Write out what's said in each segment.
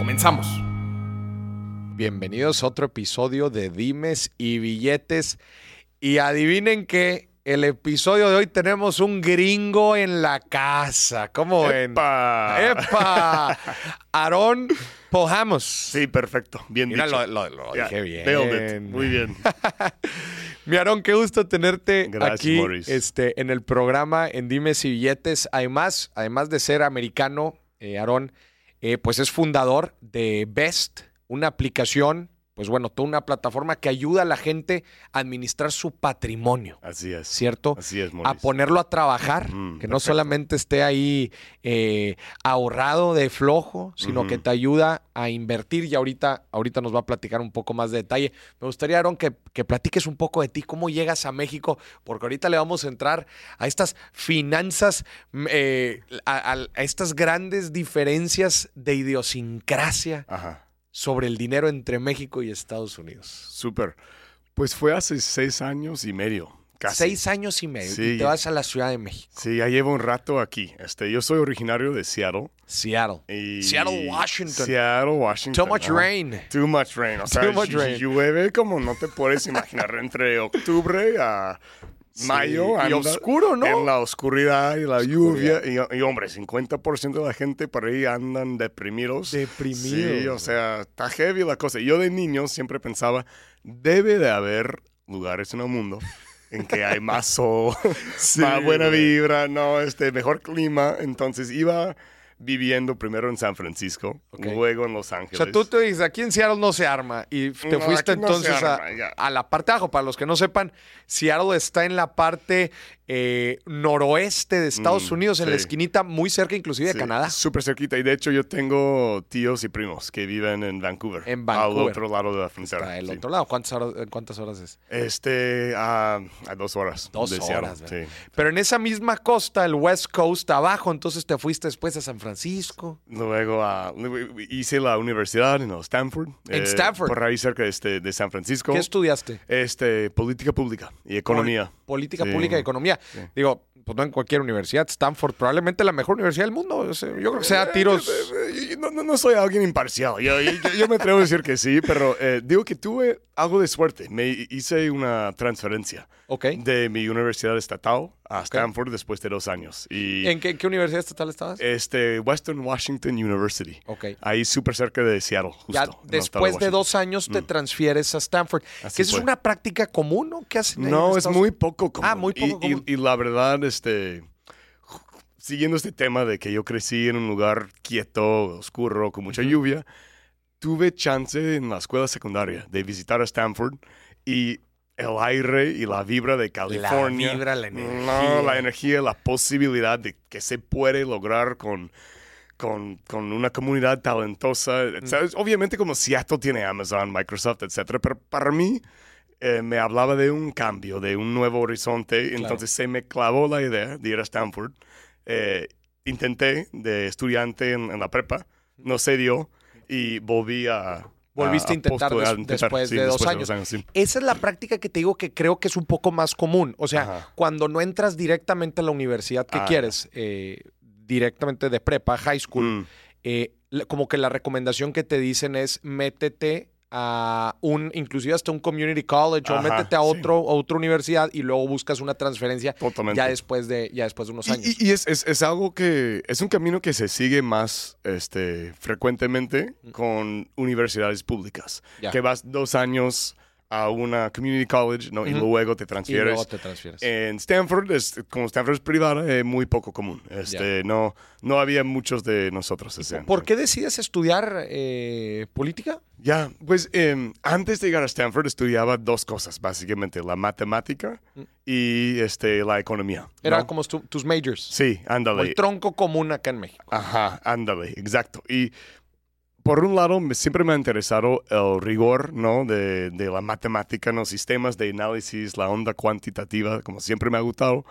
Comenzamos. Bienvenidos a otro episodio de Dimes y Billetes. Y adivinen que el episodio de hoy tenemos un gringo en la casa. ¿Cómo ven? ¡Epa! ¡Epa! Aarón Pojamos. Sí, perfecto. Bien Mira, dicho. lo, lo- lo Ya, dije bien. nailed it. Muy bien. Mi Aarón, qué gusto tenerte Gracias, aquí este, en el programa en Dimes y Billetes. Además, además de ser americano, eh, Aarón, eh, pues es fundador de Best, una aplicación, pues bueno, toda una plataforma que ayuda a la gente a administrar su patrimonio, Así es. ¿cierto? Así es, a Maurice. ponerlo a trabajar, Mm, que no perfecto. solamente esté ahí eh, ahorrado de flojo, sino que te ayuda a invertir y ahorita, ahorita nos va a platicar un poco más de detalle. Me gustaría, Aaron, que, que platiques un poco de ti, cómo llegas a México, porque ahorita le vamos a entrar a estas finanzas, mm, eh, a, a- a estas grandes diferencias de idiosincrasia Ajá. Sobre el dinero entre México y Estados Unidos. Súper. Pues fue hace seis años y medio. Casi. Seis años y medio Sí, y te vas a la Ciudad de México, Sí, ya llevo un rato aquí. Este, yo soy originario de Seattle. Seattle. y- Seattle, Washington. Seattle, Washington. Too much rain. Too much rain. O sea, Too much rain. llueve como no te puedes imaginar entre octubre a mayo. y anda oscuro, ¿no? En la oscuridad y la lluvia. Y, y, hombre, 50% de la gente por ahí andan deprimidos. Deprimidos. Sí, o sea, está heavy la cosa. Yo de niño siempre pensaba, debe de haber lugares en el mundo en que hay más sol, más buena vibra, no, este, mejor clima. Entonces iba viviendo primero en San Francisco, Ok. luego en Los O Ángeles. sea, tú te dices, aquí en Seattle no se arma. Y te No, fuiste no entonces a, a la parte de abajo. Para los que no sepan, Seattle está en la parte eh, noroeste de Estados Mm, Unidos, en la esquinita, muy cerca inclusive de Canadá. Súper cerquita. Y de hecho yo tengo tíos y primos que viven en Vancouver. En Vancouver. Al otro lado de la frontera. Está del sí. otro lado. ¿Cuántas horas, ¿Cuántas horas es? Este, a, a dos horas. Dos de horas. Pero en esa misma costa, el West Coast, abajo, entonces te fuiste después a San Francisco. Luego ah, hice la universidad en Stanford. En Stanford. Por ahí cerca de, este, de San Francisco. ¿Qué estudiaste? Este, política pública y economía. Política pública y economía. Sí. Digo, pues no en cualquier universidad. Stanford, probablemente la mejor universidad del mundo. O sea, Yo creo que sea tiros. Eh, eh, No, no, no soy alguien imparcial. Yo, yo- yo me atrevo a decir que sí, pero eh, digo que tuve algo de suerte. Me hice una transferencia Ok. de mi universidad estatal a Stanford después de dos años. Y ¿En qué, qué universidad estatal estabas? este, Western Washington University. Ok. Ahí súper cerca de Seattle, justo. Ya después de Washington. dos años te transfieres a Stanford. Así que eso es una práctica común, ¿no? ¿Qué hacen No, es muy poco común. Ah, muy poco Y- y, común. y la verdad, este, siguiendo este tema de que yo crecí en un lugar quieto, oscuro, con mucha lluvia, tuve chance en la escuela secundaria de visitar a Stanford y el aire y la vibra de California. vibra, la energía. No, la energía, la posibilidad de que se puede lograr con... Con, con una comunidad talentosa. Mm. Obviamente como Seattle tiene Amazon, Microsoft, etcétera, pero para mí eh, me hablaba de un cambio, de un nuevo horizonte. Entonces se me clavó la idea de ir a Stanford. Eh, intenté de estudiante en, en la prepa, no se dio y volví a... Volviste a intentar postular, des- intentar, después sí, de dos años. sí. Esa es la práctica que te digo que creo que es un poco más común. O sea, Ajá. cuando no entras directamente a la universidad que Ah, quieres, eh, directamente de prepa, high school, Mm, eh, como que la recomendación que te dicen es métete a un, inclusive hasta un community college o métete a sí. otro, a otra universidad y luego buscas una transferencia Totalmente. ya después de, ya después de unos años. Y, y es, es- es algo que es un camino que se sigue más este, frecuentemente con universidades públicas. Ya. Que vas dos años a una community college ¿no? y luego te y transfieres. luego te transfieres. En Stanford, es, como Stanford es privada, es muy poco común. Este, no, no había muchos de nosotros ese. ¿Por qué decides estudiar eh, política? Ya, pues em, antes de llegar a Stanford estudiaba dos cosas, básicamente, la matemática y este, la economía. Mm. Era ¿no? como tu- tus majors. Sí, Como ándale. el tronco común acá en México. Ajá, ándale, exacto. Y por un lado, siempre me ha interesado el rigor, ¿no? De, de, la matemática, los sistemas de análisis, la onda cuantitativa, como siempre me ha gustado.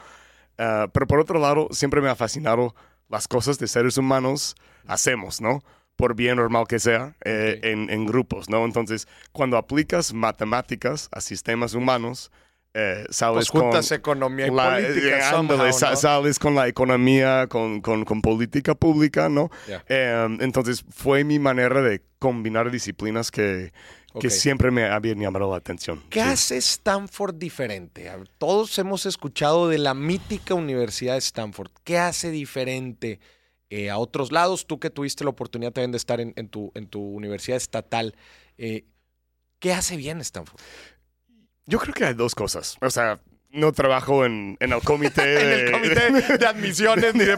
Ah, pero por otro lado, siempre me ha fascinado las cosas de seres humanos hacemos, ¿no? Por bien normal que sea, eh, en, en, grupos, ¿no? Entonces, cuando aplicas matemáticas a sistemas humanos, eh, sales pues con economía y política. Sales con la economía, con, con, con política pública, ¿no? Em, entonces fue mi manera de combinar disciplinas que, que siempre me habían llamado la atención. ¿Qué hace Stanford diferente? Todos hemos escuchado de la mítica Universidad de Stanford. ¿Qué hace diferente eh, a otros lados? Tú que tuviste la oportunidad también de estar en, en, tu, en tu universidad estatal, eh, ¿qué hace bien Stanford? Yo creo que hay dos cosas. O sea, no trabajo en, en el comité en el comité de admisiones ni de,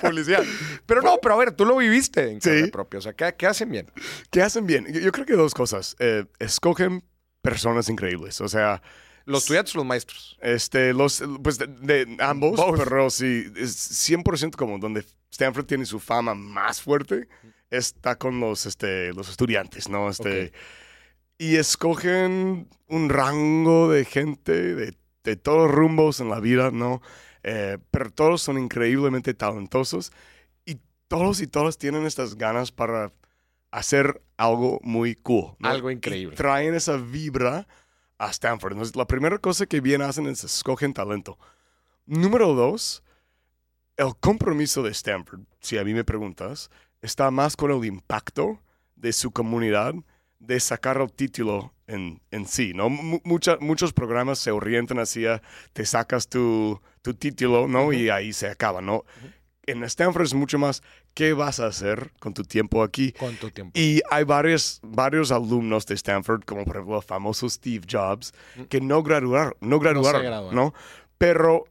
publicidad. Pero no, pero a ver, tú lo viviste en sí. propio. O sea, ¿qué, hacen bien? ¿Qué hacen bien? Yo, creo que dos cosas. Eh, escogen personas increíbles. O sea... ¿Los estudiantes o los maestros? Este, los, pues de, ambos, pero sí, es 100% como donde Stanford tiene su fama más fuerte, está con los, este, los estudiantes, ¿no? Este y escogen un rango de gente de, de todos rumbos en la vida, ¿no? Eh, pero todos son increíblemente talentosos y todos y todas tienen estas ganas para hacer algo muy cool. Algo increíble. traen esa vibra a Stanford. Entonces, la primera cosa que bien hacen es escogen talento. Número dos, el compromiso de Stanford, si a mí me preguntas, está más con el impacto de su comunidad de sacar el título en, en sí, ¿no? muchos programas se orientan hacia, te sacas tu, tu título, ¿no? Y ahí se acaba, ¿no? En Stanford es mucho más, ¿qué vas a hacer con tu tiempo aquí? Con tu tiempo. Y hay varios, varios alumnos de Stanford, como por ejemplo el famoso Steve Jobs, que no graduaron, no graduaron, ¿no? Pero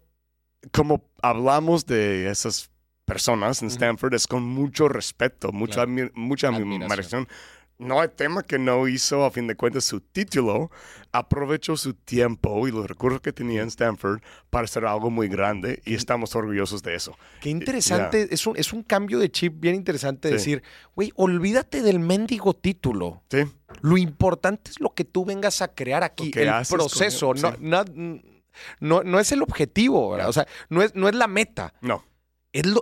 como hablamos de esas personas en Stanford, es con mucho respeto, mucha, mucha admiración no hay tema que no hizo, a fin de cuentas, su título, aprovechó su tiempo y los recursos que tenía en Stanford para hacer algo muy grande y estamos orgullosos de eso. Qué interesante, es, un, es un cambio de chip bien interesante decir, güey, olvídate del mendigo título. Sí. Lo importante es lo que tú vengas a crear aquí, el proceso, no, no, no, es el objetivo, O sea, no es, no es la meta. No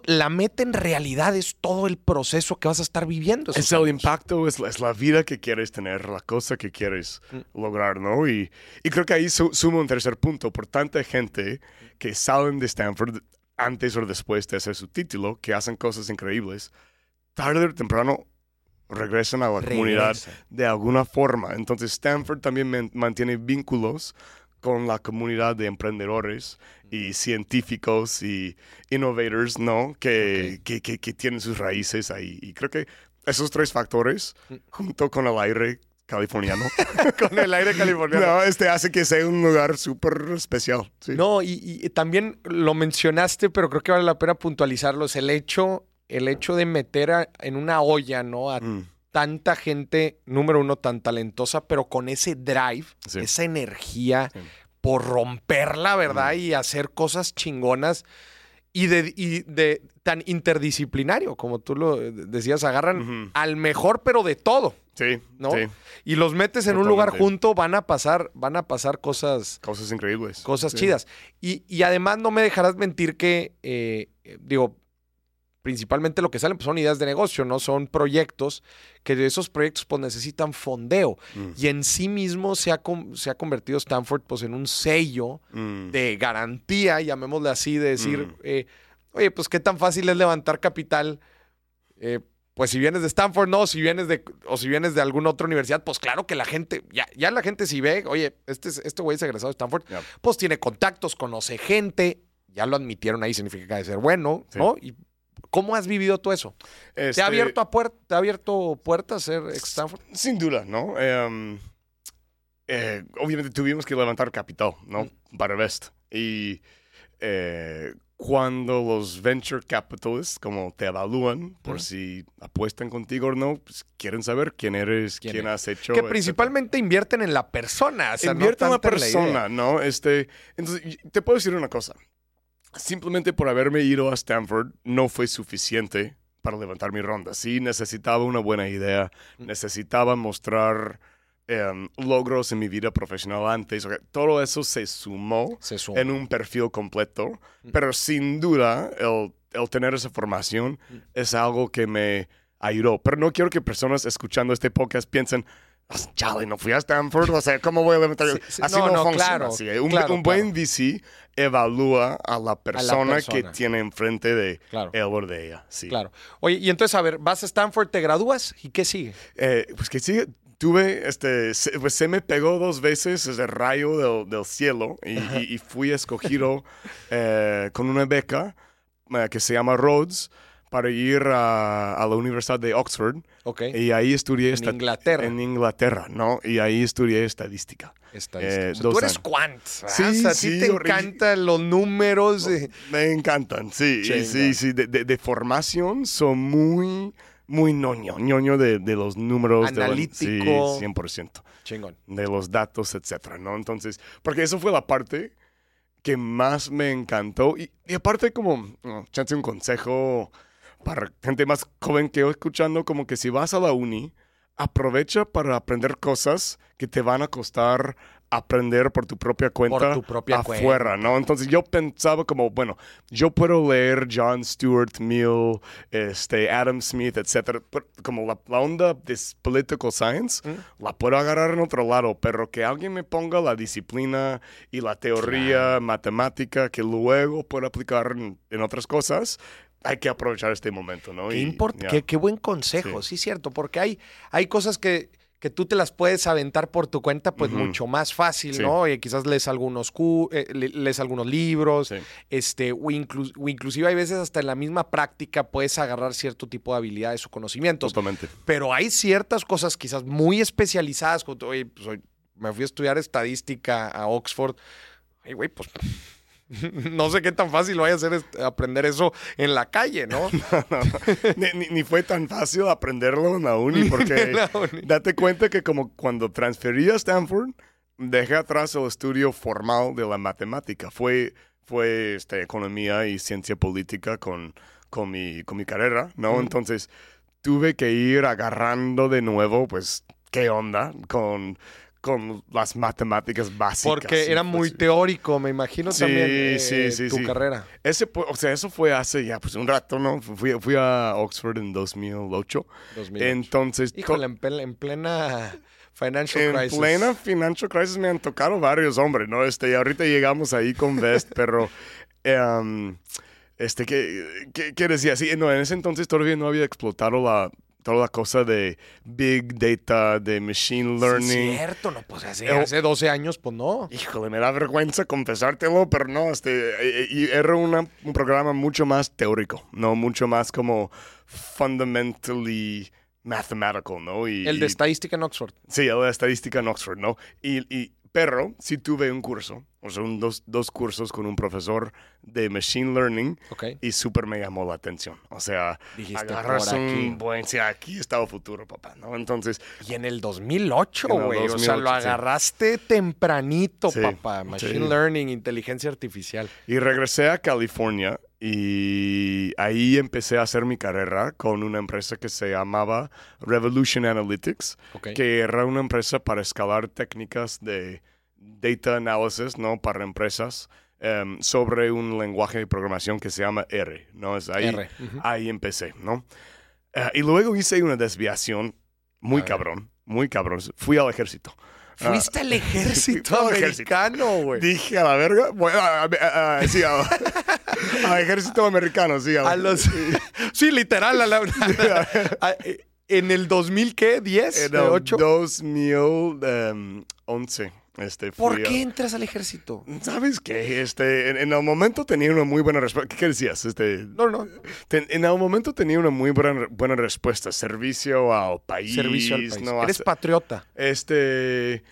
la meta en realidad es todo el proceso que vas a estar viviendo. Es el impacto, es la, es la, vida que quieres tener, la cosa que quieres mm. lograr, ¿no? Y, y, creo que ahí sumo un tercer punto. Por tanta gente que salen de Stanford antes o después de hacer su título, que hacen cosas increíbles, tarde o temprano regresan a la comunidad de alguna forma. Entonces Stanford también mantiene vínculos con la comunidad de emprendedores y científicos y innovators, ¿no? Que, que, que, tienen sus raíces ahí. Y creo que esos tres factores, mm. junto con el aire californiano. con el aire californiano. No, este hace que sea un lugar súper especial. No, y, también lo mencionaste, pero creo que vale la pena puntualizarlo. Es el hecho, el hecho de meter en una olla, ¿no? A mm. tanta gente, número uno, tan talentosa, pero con ese drive, esa energía por romperla, ¿verdad? Y hacer cosas chingonas y de, de, tan interdisciplinario, como tú lo decías, agarran al mejor, pero de todo. Sí, ¿no? Y los metes en un lugar junto, van a pasar, van a pasar cosas. Cosas increíbles. Cosas chidas. Y, y, además no me dejarás mentir que, eh, digo, principalmente lo que salen pues, son ideas de negocio, ¿no? Son proyectos que de esos proyectos pues necesitan fondeo. Mm. Y en sí mismo se ha, se ha convertido Stanford pues en un sello mm. de garantía, llamémosle así, de decir, mm. eh, oye, pues qué tan fácil es levantar capital. Eh, pues si vienes de Stanford, no, si vienes de, o si vienes de alguna otra universidad, pues claro que la gente, ya, ya la gente si ve, oye, este, este güey es egresado de Stanford, pues tiene contactos, conoce gente, ya lo admitieron ahí, significa que debe ser bueno, ¿no? Y ¿Cómo has vivido todo eso? ¿Te, ha este abierto a ¿Te ha abierto puertas ser ex Stanford? Sin duda, ¿no? Em, eh, obviamente tuvimos que levantar capital, ¿no? Mm. Para Vest. Y eh, cuando los venture capitalists, como te evalúan por si apuestan contigo o no, pues quieren saber quién eres, quién, has hecho. Que principalmente invierten en la persona. O invierten en la persona, ¿no? Este, entonces, te puedo decir una cosa simplemente por haberme ido a Stanford no fue suficiente para levantar mi ronda. Sí, necesitaba una buena idea, Mm. necesitaba mostrar em, logros en mi vida profesional antes. Todo eso se sumó Se en un perfil completo, Mm. pero sin duda el, el tener esa formación Mm. es algo que me ayudó. Pero no quiero que personas escuchando este podcast piensen, chale, no fui a Stanford, o sea, ¿cómo voy a levantar? Sí, sí, Así no, no, no, funciona. claro, así, un, claro, un buen claro. VC evalúa a la persona, que persona. tiene enfrente de él o de ella. Sí. Claro. Oye, y entonces, a ver, vas a Stanford, te gradúas y ¿qué sigue? Eh, pues que sí, tuve, este, pues se me pegó dos veces ese rayo del, del cielo y, y- y fui escogido eh, con una beca eh, que se llama Rhodes para ir a, a la Universidad de Oxford Ok. y ahí estudié En esta- Inglaterra. En Inglaterra, ¿no? Y ahí estudié estadística. Estadística. eh, O sea, dos tú eres quant. Sí, o sea, a ti sí, te encantan los números. eh. Me encantan, sí, sí, sí, de, de- de formación son muy, muy ñoño, ñoño de, de los números. de Analítico. sí, 100%. Chingón. de los datos, etcétera, ¿no? Entonces, porque eso fue la parte que más me encantó. Y, y aparte, como, chance un consejo para gente más joven que yo escuchando, como que si vas a la uni, aprovecha para aprender cosas que te van a costar aprender por tu propia cuenta tu propia afuera, ¿no? Entonces yo pensaba como, bueno, yo puedo leer John Stuart Mill, este, Adam Smith, etcétera, pero como la, la onda de political science, la puedo agarrar en otro lado, pero que alguien me ponga la disciplina y la teoría matemática que luego puedo aplicar en, en otras cosas, hay que aprovechar este momento, ¿no? Qué, Y, qué, qué buen consejo, sí. cierto, porque hay, hay cosas que, que tú te las puedes aventar por tu cuenta, pues mucho más fácil, Sí. ¿no? Y quizás lees algunos, cu- eh, le- lees algunos libros, Sí. este, o, inclu- o inclusive hay veces hasta en la misma práctica puedes agarrar cierto tipo de habilidades o conocimientos. Totalmente. Pero hay ciertas cosas quizás muy especializadas. como Oye, pues hoy me fui a estudiar estadística a Oxford. Ay, güey, pues no sé qué tan fácil vaya a ser est- aprender eso en la calle, ¿no? ni, ni- ni fue tan fácil aprenderlo en la uni, porque En la uni. date cuenta que como cuando transferí a Stanford, dejé atrás el estudio formal de la matemática. Fue, fue este, economía y ciencia política con, con, mi, con mi carrera, ¿no? Entonces tuve que ir agarrando de nuevo, pues, ¿qué onda? Con, con las matemáticas básicas. Porque era muy sí. teórico, me imagino Sí, también eh, sí, sí, tu sí. carrera. Ese, o sea, eso fue hace ya pues un rato, ¿no? Fui, fui a Oxford en 2008. 2008. Entonces, to- Híjole, en, pel- en plena financial en crisis. plena financial crisis me han tocado varios hombres, ¿no? Este, y ahorita llegamos ahí con Best, pero em, este, ¿qué, qué, qué decía? Sí, no, en ese entonces todavía no había explotado la, toda la cosa de big data, de machine Sí, learning. cierto, no, pues hace, Eh, hace 12 años, pues no. Híjole, me da vergüenza confesártelo, pero no, este, eh, eh, y era una- un programa mucho más teórico, ¿no? Mucho más como fundamentally mathematical, ¿no? Y, El de y- estadística en Oxford. Sí, el de estadística en Oxford, ¿no? Y, y- pero sí tuve un curso, o sea, un- dos, dos cursos con un profesor de Machine Learning y súper me llamó la atención. O sea, Dijiste, agarras "Por aquí". un buen... Sí, aquí está el futuro, papá, ¿no? Entonces, Y en el 2008, En el güey. O sea, lo 2008, sí. agarraste tempranito, Sí, papá. Machine sí. Learning, inteligencia artificial. Y regresé a California y ahí empecé a hacer mi carrera con una empresa que se llamaba Revolution Analytics, que era una empresa para escalar técnicas de data analysis, ¿no? Para empresas em, sobre un lenguaje de programación que se llama R, ¿no? Es ahí, R, ahí empecé, ¿no? Eh, y luego hice una desviación muy cabrón, muy cabrón. Fui al ejército. Fuiste al ejército Fui americano, güey. Dije a la verga. Bueno, a- a- a- sí, a- al ejército americano, sí. A los... sí, literal. a la- eh, ¿En el 2000 qué? ¿10? En el ¿8? 2011. Este, ¿Por a- qué entras al ejército? ¿Sabes qué? Este, en, en el momento tenía una muy buena respuesta. ¿Qué decías? Este, No, no. ten- en el momento tenía una muy buena, buena respuesta. Servicio al país. Servicio al país. ¿no? Eres patriota. Este... eh,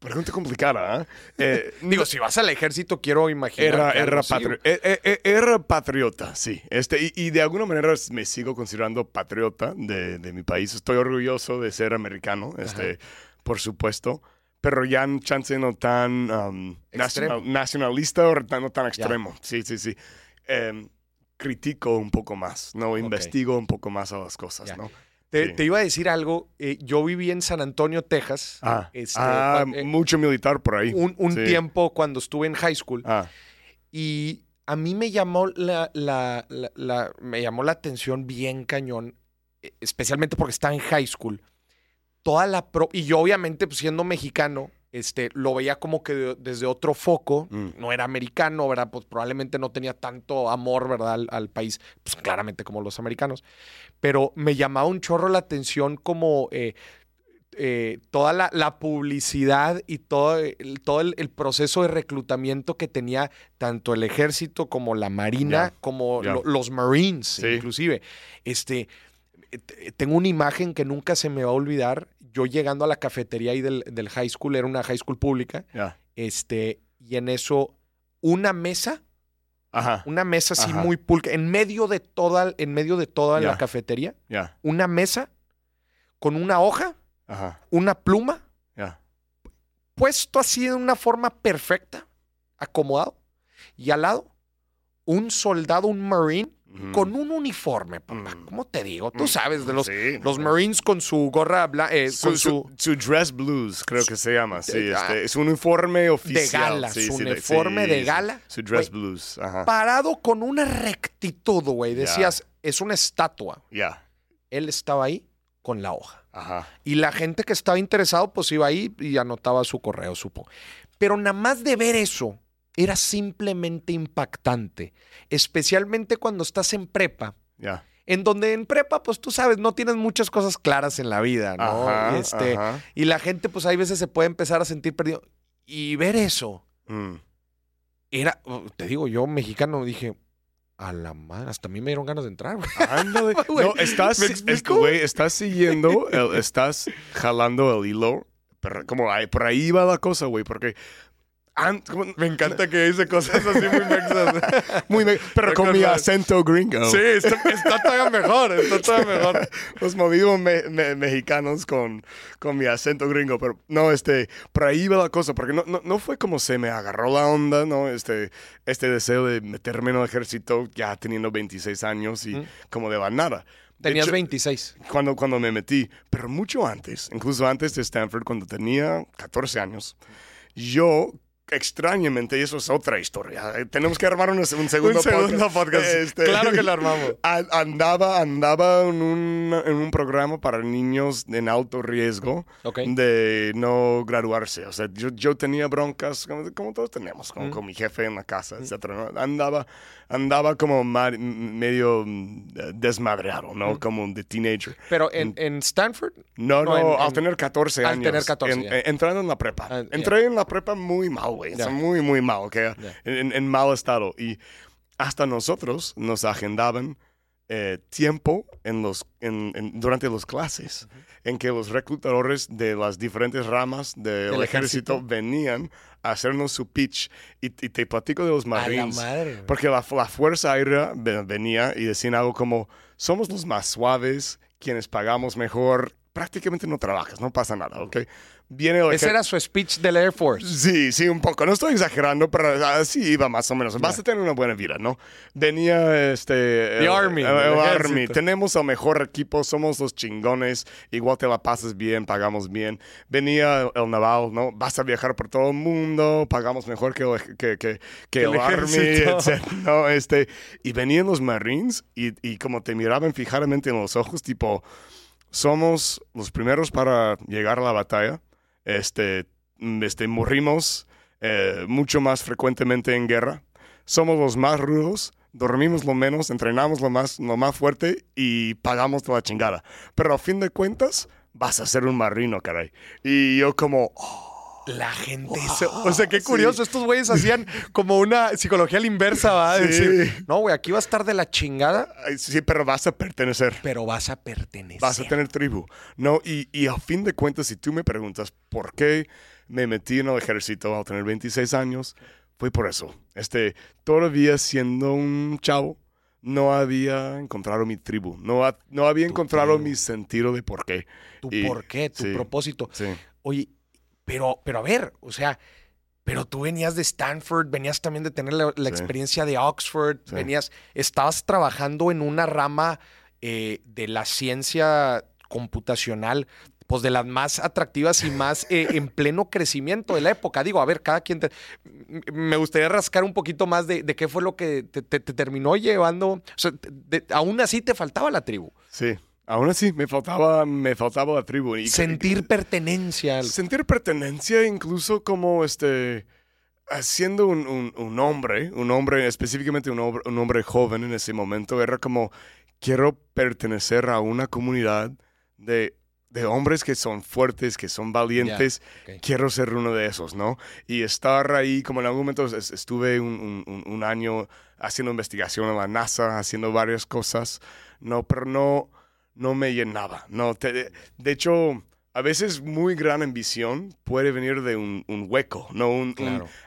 Pregunta complicada, ¿eh? Eh, Digo, si vas al ejército, quiero imaginar. Era, era, patri- eh, eh, era patriota, sí. Este, y, y de alguna manera me sigo considerando patriota de, de mi país. Estoy orgulloso de ser americano, este, por supuesto. Pero ya en chance no tan um, nacional- nacionalista o no tan extremo. Sí, sí, sí. Em, critico un poco más, ¿no? Investigo un poco más a las cosas. ¿no? Te, Sí. te iba a decir algo. eh, yo viví en San Antonio, Texas. Ah, este, ah, eh, mucho militar por ahí. un, un Sí. tiempo cuando estuve en high school. Ah, Y a mí me llamó la, la- la- la- me llamó la atención bien cañón, eh, especialmente porque estaba en high school. Toda la pro y yo obviamente pues, siendo mexicano, este, lo veía como que de- desde otro foco. Mm. No era americano, ¿verdad? Pues probablemente no tenía tanto amor, ¿verdad? Al, al país, pues claramente como los americanos. Pero me llamaba un chorro la atención como eh, eh, toda la, la publicidad y todo, el, todo el, el proceso de reclutamiento que tenía tanto el ejército como la marina, como lo- los marines, Sí. inclusive. Este, eh, tengo una imagen que nunca se me va a olvidar. Yo llegando a la cafetería ahí del, del high school, era una high school pública, este, y en eso una mesa, Ajá, una mesa así Ajá. muy pulca, en medio de toda, en medio de toda la cafetería, una mesa con una hoja, Ajá, una pluma, puesto así de una forma perfecta, acomodado, y al lado un soldado, un marine, Con un uniforme, papá. Mm. ¿Cómo te digo? Tú Mm, sabes, de los, sí, los marines con su gorra blanca, Su, con su... su- dress blues, creo que se llama. Sí, de- este, es un uniforme oficial. gala, sí, su uniforme de gala. Su dress blues. Ajá. Parado con una rectitud, güey. Decías, es una estatua. Ya. Él estaba ahí con la hoja. Ajá. Y la gente que estaba interesado, pues iba ahí y anotaba su correo, supo. Pero nada más de ver eso, era simplemente impactante. Especialmente cuando estás en prepa. Ya. En donde en prepa, pues tú sabes, no tienes muchas cosas claras en la vida, ¿no? Ajá, este, ajá. y la gente, pues hay veces se puede empezar a sentir perdido. Y ver eso, Mm. era, te digo, yo mexicano dije, a la madre, hasta a mí me dieron ganas de entrar, güey. Ándale. Güey, No, estás, estás siguiendo, el- estás jalando el hilo. Pero como ahí- por ahí va la cosa, güey, porque... Me encanta que dice cosas así muy mexas. muy me- pero con mi acento gringo. Sí, está, está todavía mejor, está todavía mejor. Los movidos me- me- mexicanos con, con mi acento gringo, pero no, este, por ahí va la cosa, porque no, no, no fue como se me agarró la onda, ¿no? Este, este deseo de meterme en el ejército ya teniendo 26 años y Mm. como de la nada. Tenías hecho, 26. cuando, cuando me metí, pero mucho antes, incluso antes de Stanford, cuando tenía 14 años, yo extrañamente, y eso es otra historia, eh, tenemos que armar un, un segundo, Un segundo podcast. podcast. Este, Claro que lo armamos. Andaba, andaba en un, en un programa para niños en alto riesgo Ok. de no graduarse. O sea, yo, yo tenía broncas, como, como todos tenemos, con, Mm. con mi jefe en la casa, etcétera, ¿no? Andaba, andaba como ma- medio mm, desmadreado, ¿no? Mm. Como de teenager. Pero en, en Stanford, No, No, no, en- al en- tener 14 al años. tener 14, en- ya. eh, entrando en la prepa. Ya. Entré en la prepa muy mal, güey. sea, Ya. muy, muy mal, ¿ok? Ya. En, en mal estado. Y hasta nosotros nos agendaban eh, tiempo en los, en- en- durante las clases en que los reclutadores de las diferentes ramas del Del ejército, ejército. venían a hacernos su pitch. Y, y te platico de los a la Marines. Porque la, la Fuerza Aérea ve- venía y decían algo como, somos los más suaves, quienes pagamos mejor, prácticamente no trabajas, no pasa nada, ¿ok? Viene el Ese ejer- era su speech del Air Force. Sí, sí, un poco. No estoy exagerando, pero así iba más o menos. Vas a tener una buena vida, ¿no? Venía este... el- Army, El, el Army. Tenemos el mejor equipo, somos los chingones. Igual te la pasas bien, pagamos bien. Venía el, naval, ¿no? Vas a viajar por todo el mundo, pagamos mejor que que, que, que el Army, etc. ¿no? Este, y venían los Marines y, y como te miraban fijamente en los ojos, tipo, somos los primeros para llegar a la batalla. Este, este, morrimos eh, mucho más frecuentemente en guerra. Somos los más rudos, dormimos lo menos, entrenamos lo más, lo más fuerte y pagamos toda la chingada. Pero a fin de cuentas, vas a ser un marino, caray. Y yo como, oh, La gente. Wow, o sea, qué sí. curioso. Estos güeyes hacían como una psicología a la inversa, ¿va? Sí. decir, no, güey, aquí va a estar de la chingada, sí, pero vas a pertenecer. pero vas a pertenecer. Vas a tener tribu, ¿no? Y, y a fin de cuentas, si tú me preguntas por qué me metí en el ejército al tener 26 años, fue por eso. Este, todavía siendo un chavo, no había encontrado mi tribu, no, ha- no había Tu encontrado tribu. mi sentido de por qué. Tu Y- por qué, tu sí. propósito. Sí. Oye, pero, pero a ver, o sea, pero tú venías de Stanford, venías también de tener la, experiencia de Oxford, venías, estabas trabajando en una rama eh, de la ciencia computacional, pues de las más atractivas y más eh, en pleno crecimiento de la época. Digo, a ver, cada quien me gustaría rascar un poquito más de, qué fue lo que te, terminó llevando. O sea, aún así te faltaba la tribu. Sí. Aún así, me faltaba, me faltaba la tribu. Y, sentir pertenencia. Sentir pertenencia, incluso como este, siendo un, un, hombre, un hombre, específicamente un hombre, un hombre joven en ese momento, era como, quiero pertenecer a una comunidad de, de hombres que son fuertes, que son valientes. Quiero ser uno de esos, ¿no? Y estar ahí, como en algún momento estuve un, un año haciendo investigación en la NASA, haciendo varias cosas, no, pero no no me llenaba. No, de hecho, a veces muy gran ambición puede venir de un, hueco, ¿no? Un,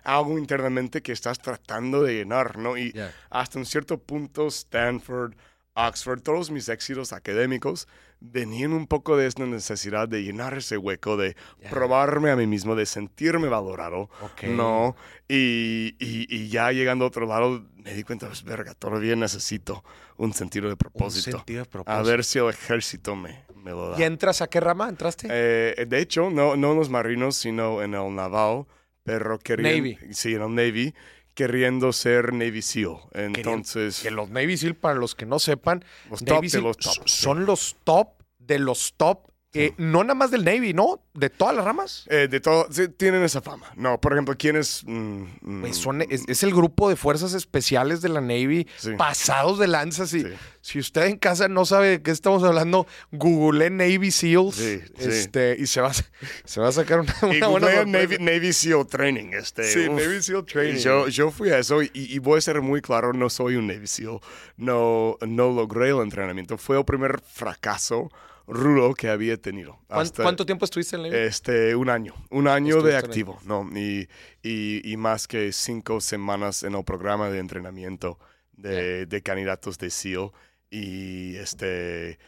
algo internamente que estás tratando de llenar, ¿no? Y hasta un cierto punto, Stanford, Oxford, todos mis éxitos académicos venían un poco de esta necesidad de llenar ese hueco, de probarme a mí mismo, de sentirme valorado, ¿no? Y, y, ya llegando a otro lado, me di cuenta, pues, verga, todavía necesito un sentido de propósito. Un sentido de propósito. A ver si el ejército me, me lo da. ¿Y entras a qué rama entraste? Eh, de hecho, no, no en los marinos, sino en el naval, pero quería... Navy. Sí, en el Navy queriendo ser Navy SEAL. Entonces. Que los Navy SEAL, para los que no sepan, los top de los top, son los top de los top no nada más del Navy, ¿no? ¿De todas las ramas? Eh, de todo, tienen esa fama. No, por ejemplo, ¿quiénes? Mm, mm. es, el grupo de fuerzas especiales de la Navy, pasados de lanzas. Y, Si usted en casa no sabe de qué estamos hablando, google Navy SEALs este, y se va, se va a sacar una, una buena Navy, Navy, SEAL Training. Este, sí, Navy SEAL Training. Yo, yo fui a eso y, voy a ser muy claro, no soy un Navy SEAL. No, no logré el entrenamiento. Fue el primer fracaso rudo que había tenido. ¿Cuánto tiempo estuviste en la Este, un año. Un año de activo, ¿no? Y, y, más que cinco semanas en el programa de entrenamiento de, de candidatos de SEAL. Y este,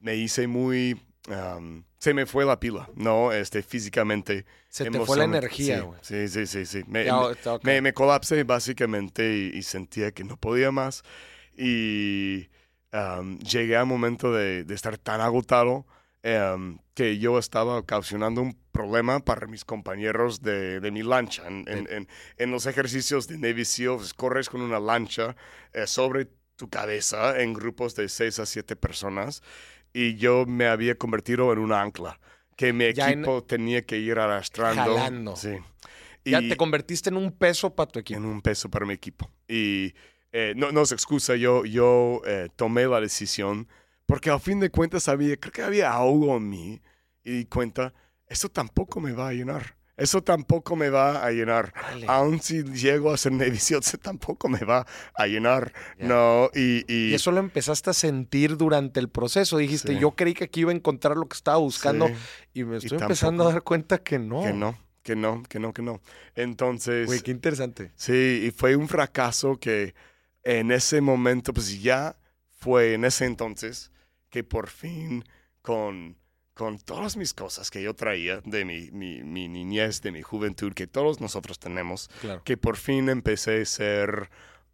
me hice muy... se me fue la pila, ¿no? Este, físicamente. Se te fue la energía, güey. Sí, sí, sí, sí, Me, me, me, colapsé básicamente y, y, sentía que no podía más. Y llegué al momento de, estar tan agotado em, que yo estaba ocasionando un problema para mis compañeros de, mi lancha. En, los ejercicios de Navy SEALs corres con una lancha eh, sobre tu cabeza en grupos de 6 a 7 personas y yo me había convertido en un ancla que mi equipo tenía que ir arrastrando. Jalando. Sí. ya te convertiste en un peso para tu equipo. En un peso para mi equipo. Y eh, no, no es excusa, yo, yo eh, tomé la decisión porque al fin de cuentas había, creo que había algo en mí y di cuenta, eso tampoco me va a llenar. Eso tampoco me va a llenar. Aún si llego a ser Navy tampoco me va a llenar. No, y, y, eso lo empezaste a sentir durante el proceso. Dijiste, yo creí que aquí iba a encontrar lo que estaba buscando y me estoy empezando a dar cuenta que no. Que no, que no, que no, que no. Entonces... Güey, qué interesante. Sí, y fue un fracaso que en ese momento, pues ya fue en ese entonces que por fin con, con todas mis cosas que yo traía de mi, mi, niñez, de mi juventud, que todos nosotros tenemos, que por fin empecé a ser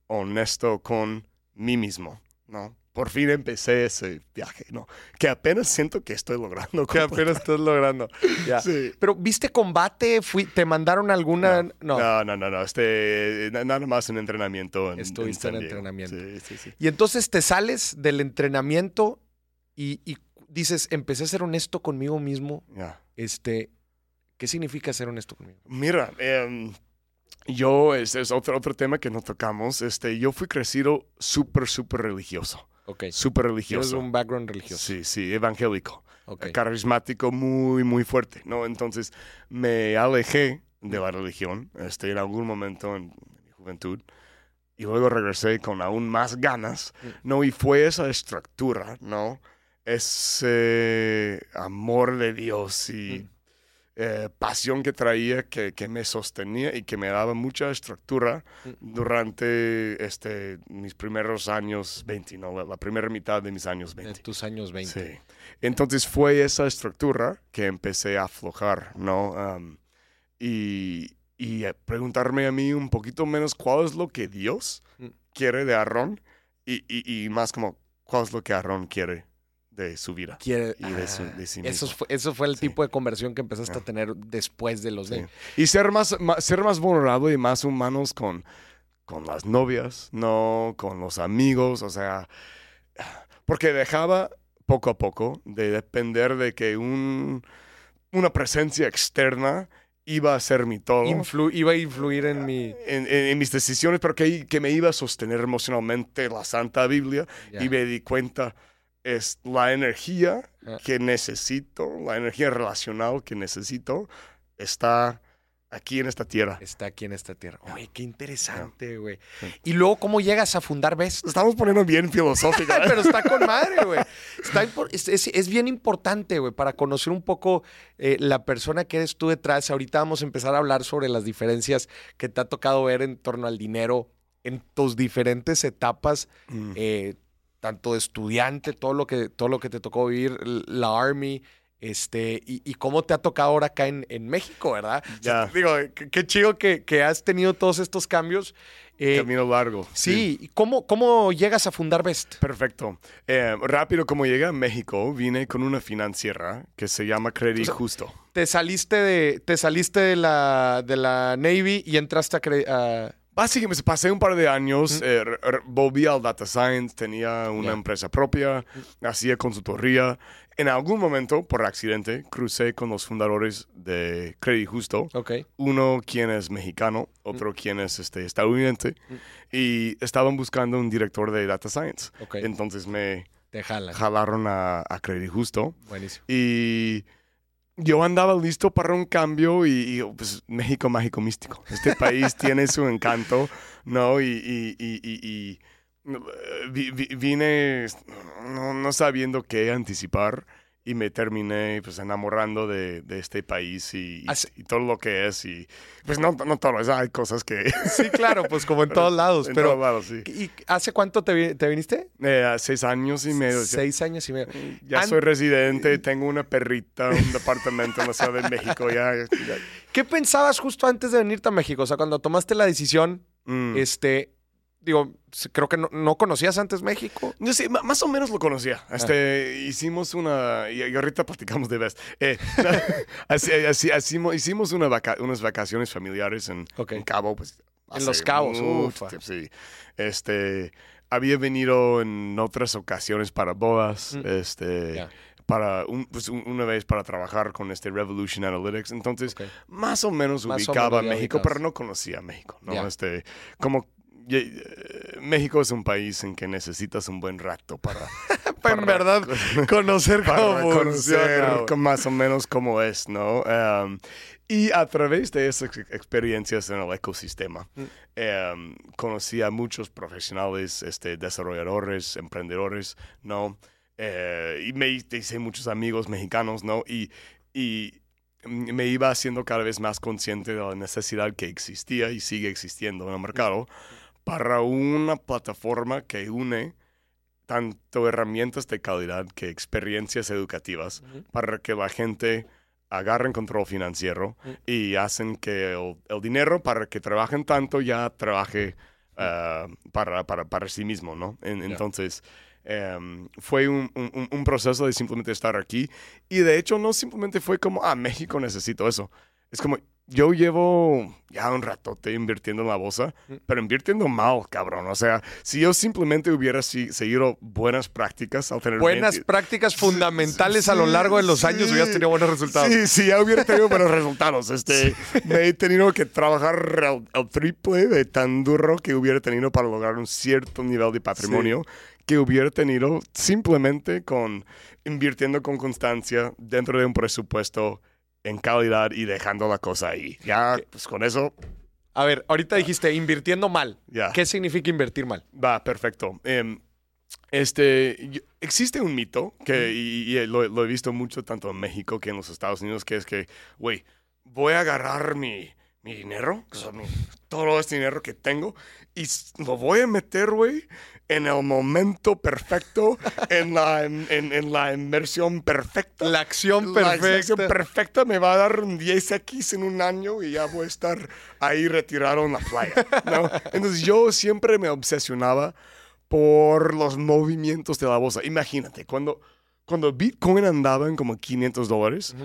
honesto con mí mismo, ¿no? Por fin empecé ese viaje, ¿no? Que apenas siento que estoy logrando. Que apenas estás logrando. ya. Sí. Pero, ¿viste combate? ¿Te mandaron alguna...? No, no, no, no. Este, nada más en entrenamiento. En, Estuviste en, entrenamiento. Sí, sí, sí. Y entonces te sales del entrenamiento y, dices, empecé a ser honesto conmigo mismo. Ya. Este, ¿Qué significa ser honesto conmigo? Mira, eh, yo, ese es otro, otro tema que no tocamos. Este, yo fui crecido súper, súper religioso. Ok. Súper religioso. Tienes un background religioso. Sí, sí, evangélico. Carismático muy, muy fuerte, ¿no? Entonces me alejé de la religión este, en algún momento en, mi juventud y luego regresé con aún más ganas, mm. ¿no? Y fue esa estructura, ¿no? Ese amor de Dios y... Eh, pasión que traía, que, que, me sostenía y que me daba mucha estructura mm. durante este, mis primeros años 20, ¿no? la, primera mitad de mis años 20. De tus años 20. Sí. Entonces fue esa estructura que empecé a aflojar, ¿no? y, y eh, preguntarme a mí un poquito menos cuál es lo que Dios Mm. quiere de Aarón y, y- y más como cuál es lo que Aarón quiere de su vida. Quiere, Y de su- Ah, de sí eso, fue, eso fue el Sí. tipo de conversión que empezaste a Ah. tener después de los Sí. de... Y ser más, ser más vulnerable y más humanos con, con las novias, no con los amigos, o sea, porque dejaba poco a poco de depender de que un, una presencia externa iba a ser mi todo. Influ- iba a influir en mi... en, en- en mis decisiones, pero que, que me iba a sostener emocionalmente la Santa Biblia y me di cuenta es la energía Ah. que necesito, la energía relacional que necesito está aquí en esta tierra. Está aquí en esta tierra. Ya. Oye, qué interesante, güey. Sí. Y luego, ¿cómo llegas a fundar Best? Estamos poniendo bien filosófico. ¿eh? Pero está con madre, güey. Es- es bien importante, güey, para conocer un poco eh, la persona que eres tú detrás. Ahorita vamos a empezar a hablar sobre las diferencias que te ha tocado ver en torno al dinero en tus diferentes etapas, Mm. eh, tanto de estudiante, todo lo que, todo lo que te tocó vivir, la Army. Este, y, y cómo te ha tocado ahora acá en, en México, ¿verdad? O sea, Ya. digo, qué, chido que, que has tenido todos estos cambios. Eh, Camino largo. sí, ¿y ¿cómo, ¿cómo llegas a fundar Best? Perfecto. Eh, rápido, como llegué a México, vine con una financiera que se llama Credit O sea, Justo. te saliste de, te saliste de la, de la Navy y entraste a, a- Básicamente pasé un par de años, eh, volví al data science, tenía una Ya. empresa propia, hacía consultoría. En algún momento, por accidente, crucé con los fundadores de Credit Justo. Ok. Uno quien es mexicano, otro quien es este, estadounidense. Y estaban buscando un director de data science. Ok. Entonces me Te jalan. jalaron a, a Credit Justo. Buenísimo. Y yo andaba listo para un cambio y, y, pues México mágico místico. Este país tiene su encanto, ¿no? Y, y- eh, vi- vi- vine no, no sabiendo qué anticipar y me terminé pues enamorando de, de este país y, y- y todo lo que es y pues no, no todo, hay cosas que... Sí, claro, pues como en todos lados. en pero, todos lados, sí. ¿y hace cuánto te, te viniste? Eh, seis años y medio. Seis años y medio. Ya An- soy residente, tengo una perrita, un departamento en la Ciudad de México, ya... ya- ¿Qué pensabas justo antes de venirte a México? O sea, cuando tomaste la decisión, Mm. este, digo, creo que no, no conocías antes México. Yo sí, más o menos lo conocía. Ah. Este, hicimos una, y, ahorita platicamos de Best. Eh, así- así- hacimo- hicimos una vaca- unas vacaciones familiares en, en Cabo. Pues, En Los Cabos, ufa. tiempo, Sí. Este, había venido en otras ocasiones para bodas. Mm. Este, para un- pues, un- una vez para trabajar con este Revolution Analytics. Entonces, más o menos Más o ubicaba menos ya México, pero no conocía México, ¿no? Este, como México es un país en que necesitas un buen rato para, en verdad, conocer para cómo funciona. más o menos cómo es, ¿no? Um, y a través de esas ex- experiencias en el ecosistema, Mm. um, conocí a muchos profesionales, este, desarrolladores, emprendedores, ¿no? Eh, y me hice muchos amigos mexicanos, ¿no? Y, y me iba haciendo cada vez más consciente de la necesidad que existía y sigue existiendo en el mercado para una plataforma que une tanto herramientas de calidad que experiencias educativas para que la gente agarren control financiero y hacen que el, el dinero para que trabajen tanto ya trabaje ah, para, para, para sí mismo, ¿no? En-. Entonces, em, fue un, un- un proceso de simplemente estar aquí y de hecho no simplemente fue como, ah, México necesito eso. Es como, yo llevo ya un ratote invirtiendo en la bolsa, Mm. pero invirtiendo mal, cabrón. O sea, si yo simplemente hubiera seguido buenas prácticas al tener Buenas 20 prácticas fundamentales a lo largo de los sí. años hubieras tenido buenos resultados. Sí, sí, ya hubiera tenido buenos resultados. Este, me he tenido que trabajar el, el triple de tan duro que hubiera tenido para lograr un cierto nivel de patrimonio que hubiera tenido simplemente con invirtiendo con constancia dentro de un presupuesto en calidad y dejando la cosa ahí. Ya, pues con eso, A ver, ahorita dijiste invirtiendo mal. ya. ¿Qué significa invertir mal? Va, perfecto. Em, este, existe un mito que, y, y lo, lo he visto mucho tanto en México que en los Estados Unidos, que es que, güey, voy a agarrar mi, mi dinero, o sea, mi- todo este dinero que tengo, y lo voy a meter, güey, en el momento perfecto, en la, en, en- en la inversión perfecta. La acción La perfecta. inversión perfecta me va a dar un 10x en un año y ya voy a estar ahí retirado en la playa. ¿no? Entonces yo siempre me obsesionaba por los movimientos de la bolsa. Imagínate, cuando, cuando Bitcoin andaba en como 500 dólares,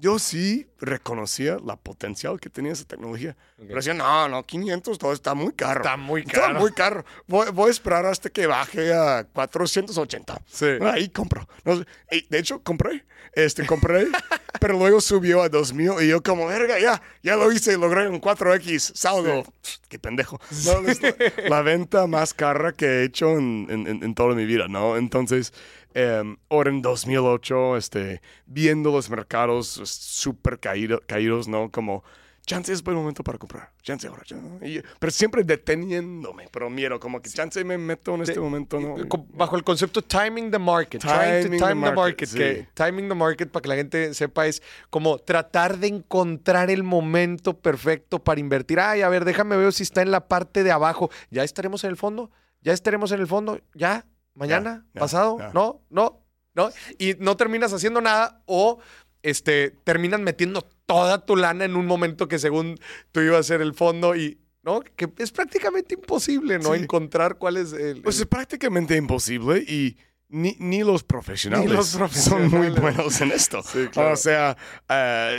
yo sí reconocía la potencial que tenía esa tecnología. Pero decía, no, no, 500 dólares está muy caro. Está muy Está caro. muy caro. Voy, voy a esperar hasta que baje a 480. Sí. Ahí compro. No y de hecho, compré. Este, compré, pero luego subió a 2000 y yo como, verga, ya, ya lo hice, logré un 4X, saldo. Qué pendejo. No, la, la venta más cara que he hecho en- en- en toda mi vida, ¿no? Entonces, eh, ahora en 2008, este, viendo los mercados pues, súper caído- caídos, ¿no? Como, chance es buen momento para comprar, chance ahora. pero siempre deteniéndome, pero miedo, como que chance me meto en este momento, ¿no? Bajo el concepto timing the market, trying to Timing time the the market, market, que timing the market para que la gente sepa es como tratar de encontrar el momento perfecto para invertir. Ay, a ver, déjame ver si está en la parte de abajo. Ya estaremos en el fondo, ya estaremos en el fondo, ya, mañana, Ya, ya, pasado, ya. no, no, no, y no terminas haciendo nada o este terminas metiendo toda tu lana en un momento que según tú ibas a ser el fondo y ¿no? Que es prácticamente imposible, ¿no? Sí. Encontrar cuál es el, Pues el- es prácticamente imposible y ni, ni los profesionales, Ni los son muy profesionales. buenos en esto. Sí, claro. O sea,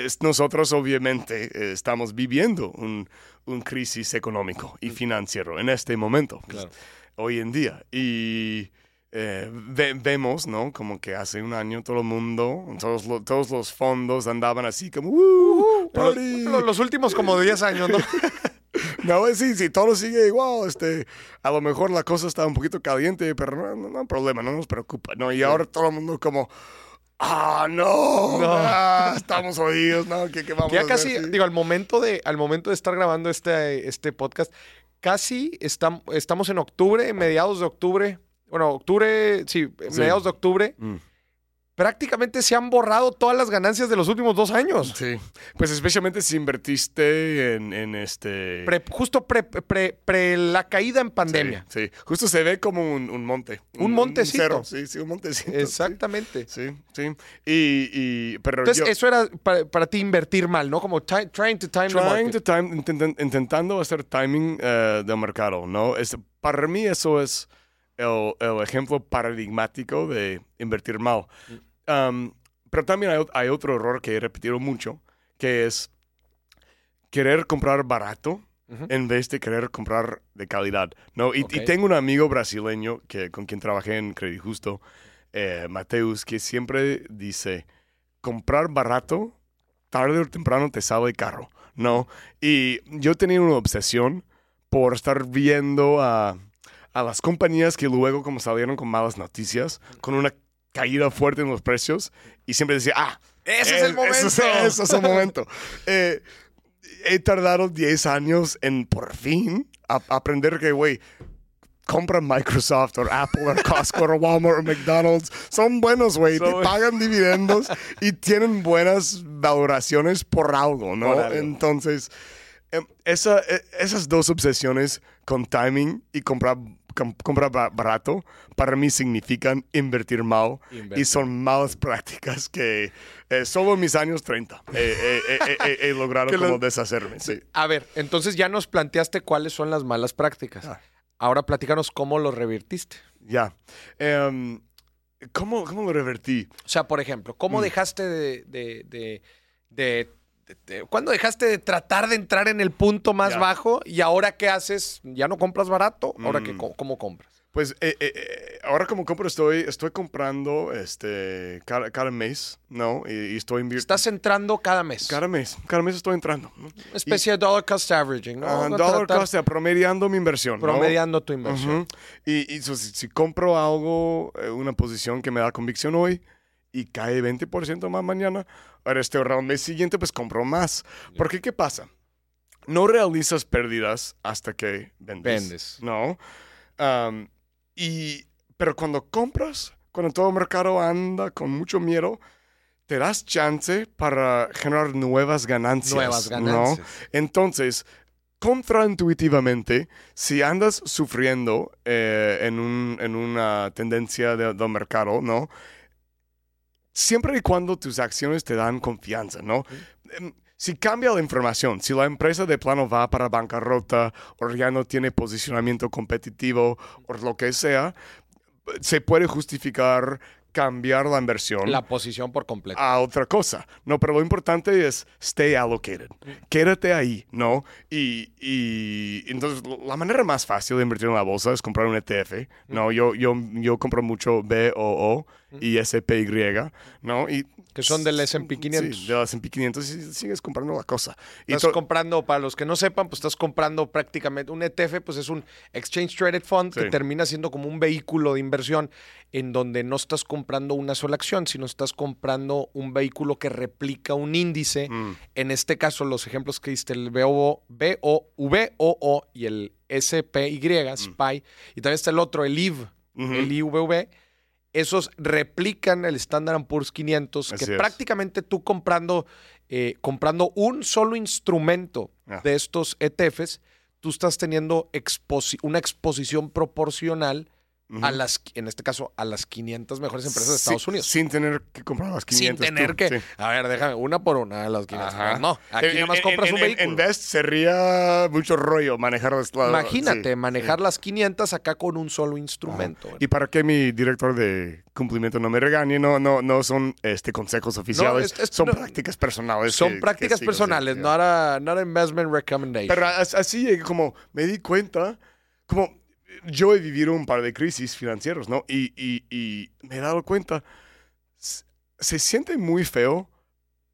es- nosotros obviamente eh, estamos viviendo un, un crisis económico y financiero en este momento, pues, Claro. hoy en día. Y eh, ve- vemos, ¿no? Como que hace un año todo el mundo, todos, lo- todos los fondos andaban así como, lo- los últimos como 10 años, ¿no? No, sí, sí, todo sigue igual. Este, a lo mejor la cosa está un poquito caliente, pero no, no, no hay problema, no nos preocupa. ¿no? Y ahora todo el mundo como, ah, no, No. ah, estamos jodidos, ¿no? ¿Qué, qué vamos ya a casi, hacer? Digo, al momento de, al momento de estar grabando este, este podcast, casi estam- estamos en octubre, mediados de octubre. Bueno, octubre, sí, Sí. mediados de octubre. Mm. Prácticamente se han borrado todas las ganancias de los últimos dos años. Sí, pues especialmente si invertiste en, en este... Pre- justo pre, pre- pre la caída en pandemia. Sí, sí. justo se ve como un, un monte. Un montecito. sí, sí, un montecito. Exactamente. Sí, sí. Y, y pero Entonces, yo- eso era para, para ti invertir mal, ¿no? Como trying to time the Trying market. to time, intentan- intentando hacer timing eh, del mercado, ¿no? Es, para mí eso es el, el ejemplo paradigmático de invertir mal. Um, pero también hay, ot- hay otro error que he repetido mucho, que es querer comprar barato en vez de querer comprar de calidad, ¿no? Y, tengo un amigo brasileño que, con quien trabajé en Credit Justo, eh, Mateus, que siempre dice, comprar barato tarde o temprano te sale caro, ¿no? Y yo tenía una obsesión por estar viendo a, a las compañías que luego como salieron con malas noticias, con una caída fuerte en los precios, y siempre decía, ah, Ese es el momento. Ese es, ese es el momento. Eh, he tardado 10 años en por fin a- aprender que, güey, compra Microsoft o Apple o Costco o Walmart o McDonald's. Son buenos, güey. Te Son- pagan dividendos y tienen buenas valoraciones por algo, ¿no? Por algo. Entonces, em, esa- e- esas dos obsesiones con timing y comprar, com- comprar ba- barato, para mí significan invertir mal Invertir. y son malas prácticas que eh, solo en mis años 30 eh, eh, eh, eh, he logrado como deshacerme. Sí. A ver, entonces ya nos planteaste cuáles son las malas prácticas. Ah. Ahora platícanos cómo lo revertiste. Ya. Em, ¿cómo, ¿Cómo lo revertí? O sea, por ejemplo, ¿cómo Mm. dejaste de, de, de, de- de- de- ¿Cuándo dejaste de tratar de entrar en el punto más Ya. bajo y ahora qué haces? ¿Ya no compras barato? ¿Ahora Mm. cómo compras? Pues eh, eh, eh, ahora como compro estoy, estoy comprando este, cada, cada mes, ¿no? Y, y estoy invirtiendo. Estás entrando cada mes. Cada mes, cada mes estoy entrando. ¿no? Una especie de dollar cost averaging, ¿no? No dollar tratar- cost, promediando mi inversión. ¿no? Promediando tu inversión. Ujú. Y, y so, si, si compro algo, eh, una posición que me da convicción hoy y cae 20% más mañana, ahora este el mes siguiente, pues compro más. Porque, ¿qué pasa? No realizas pérdidas hasta que vendes. Vendes. No. Y, pero cuando compras, cuando todo el mercado anda con mucho miedo, te das chance para generar nuevas ganancias. Nuevas ¿no? ganancias. Entonces, contraintuitivamente, si andas sufriendo eh, en, un- en una tendencia de- del mercado, ¿no? Siempre y cuando tus acciones te dan confianza, ¿no? Em, Si cambia la información, si la empresa de plano va para bancarrota o ya no tiene posicionamiento competitivo o lo que sea, se puede justificar cambiar la inversión La posición por completo. a otra cosa. No, pero lo importante es stay allocated. Quédate ahí, ¿no? Y, y entonces la manera más fácil de invertir en la bolsa es comprar un ETF, ¿no? Yo, yo, yo compro mucho BOO y SPY, ¿no? Y, Que son del S&P 500. Sí, del S&P 500 y sigues comprando la cosa. Y Estás comprando, para los que no sepan, pues estás comprando prácticamente un ETF, pues es un Exchange Traded Fund que termina siendo como un vehículo de inversión en donde no estás comprando una sola acción, sino estás comprando un vehículo que replica un índice. Mm, En este caso, los ejemplos que diste, el BOO, y el SPY, SPY, y también está el otro, el IV, Mm. el IVV, esos replican el Standard Poor's 500, Así que es. prácticamente tú comprando, eh, comprando un solo instrumento Ah. de estos ETFs, tú estás teniendo exposi- una exposición proporcional A las, en este caso, a las 500 mejores empresas de Sí, Estados Unidos. Sin tener que comprar las 500. Sin tener tú, que, sí. a ver, déjame, una por una de las 500. Ajá. No, aquí En- nada más compras en- un en- vehículo. En Vest sería mucho rollo manejar las la- Imagínate, sí, manejar las 500 acá con un solo instrumento. Y para que mi director de cumplimiento no me regañe, no, no, no son este, consejos oficiales, es- es- son no, prácticas personales. Son que- que prácticas sigo, personales, ya. not, a, not investment recommendation. Pero as- así como me di cuenta, como yo he vivido un par de crisis financieros, ¿no? Y, y- y me he dado cuenta, se siente muy feo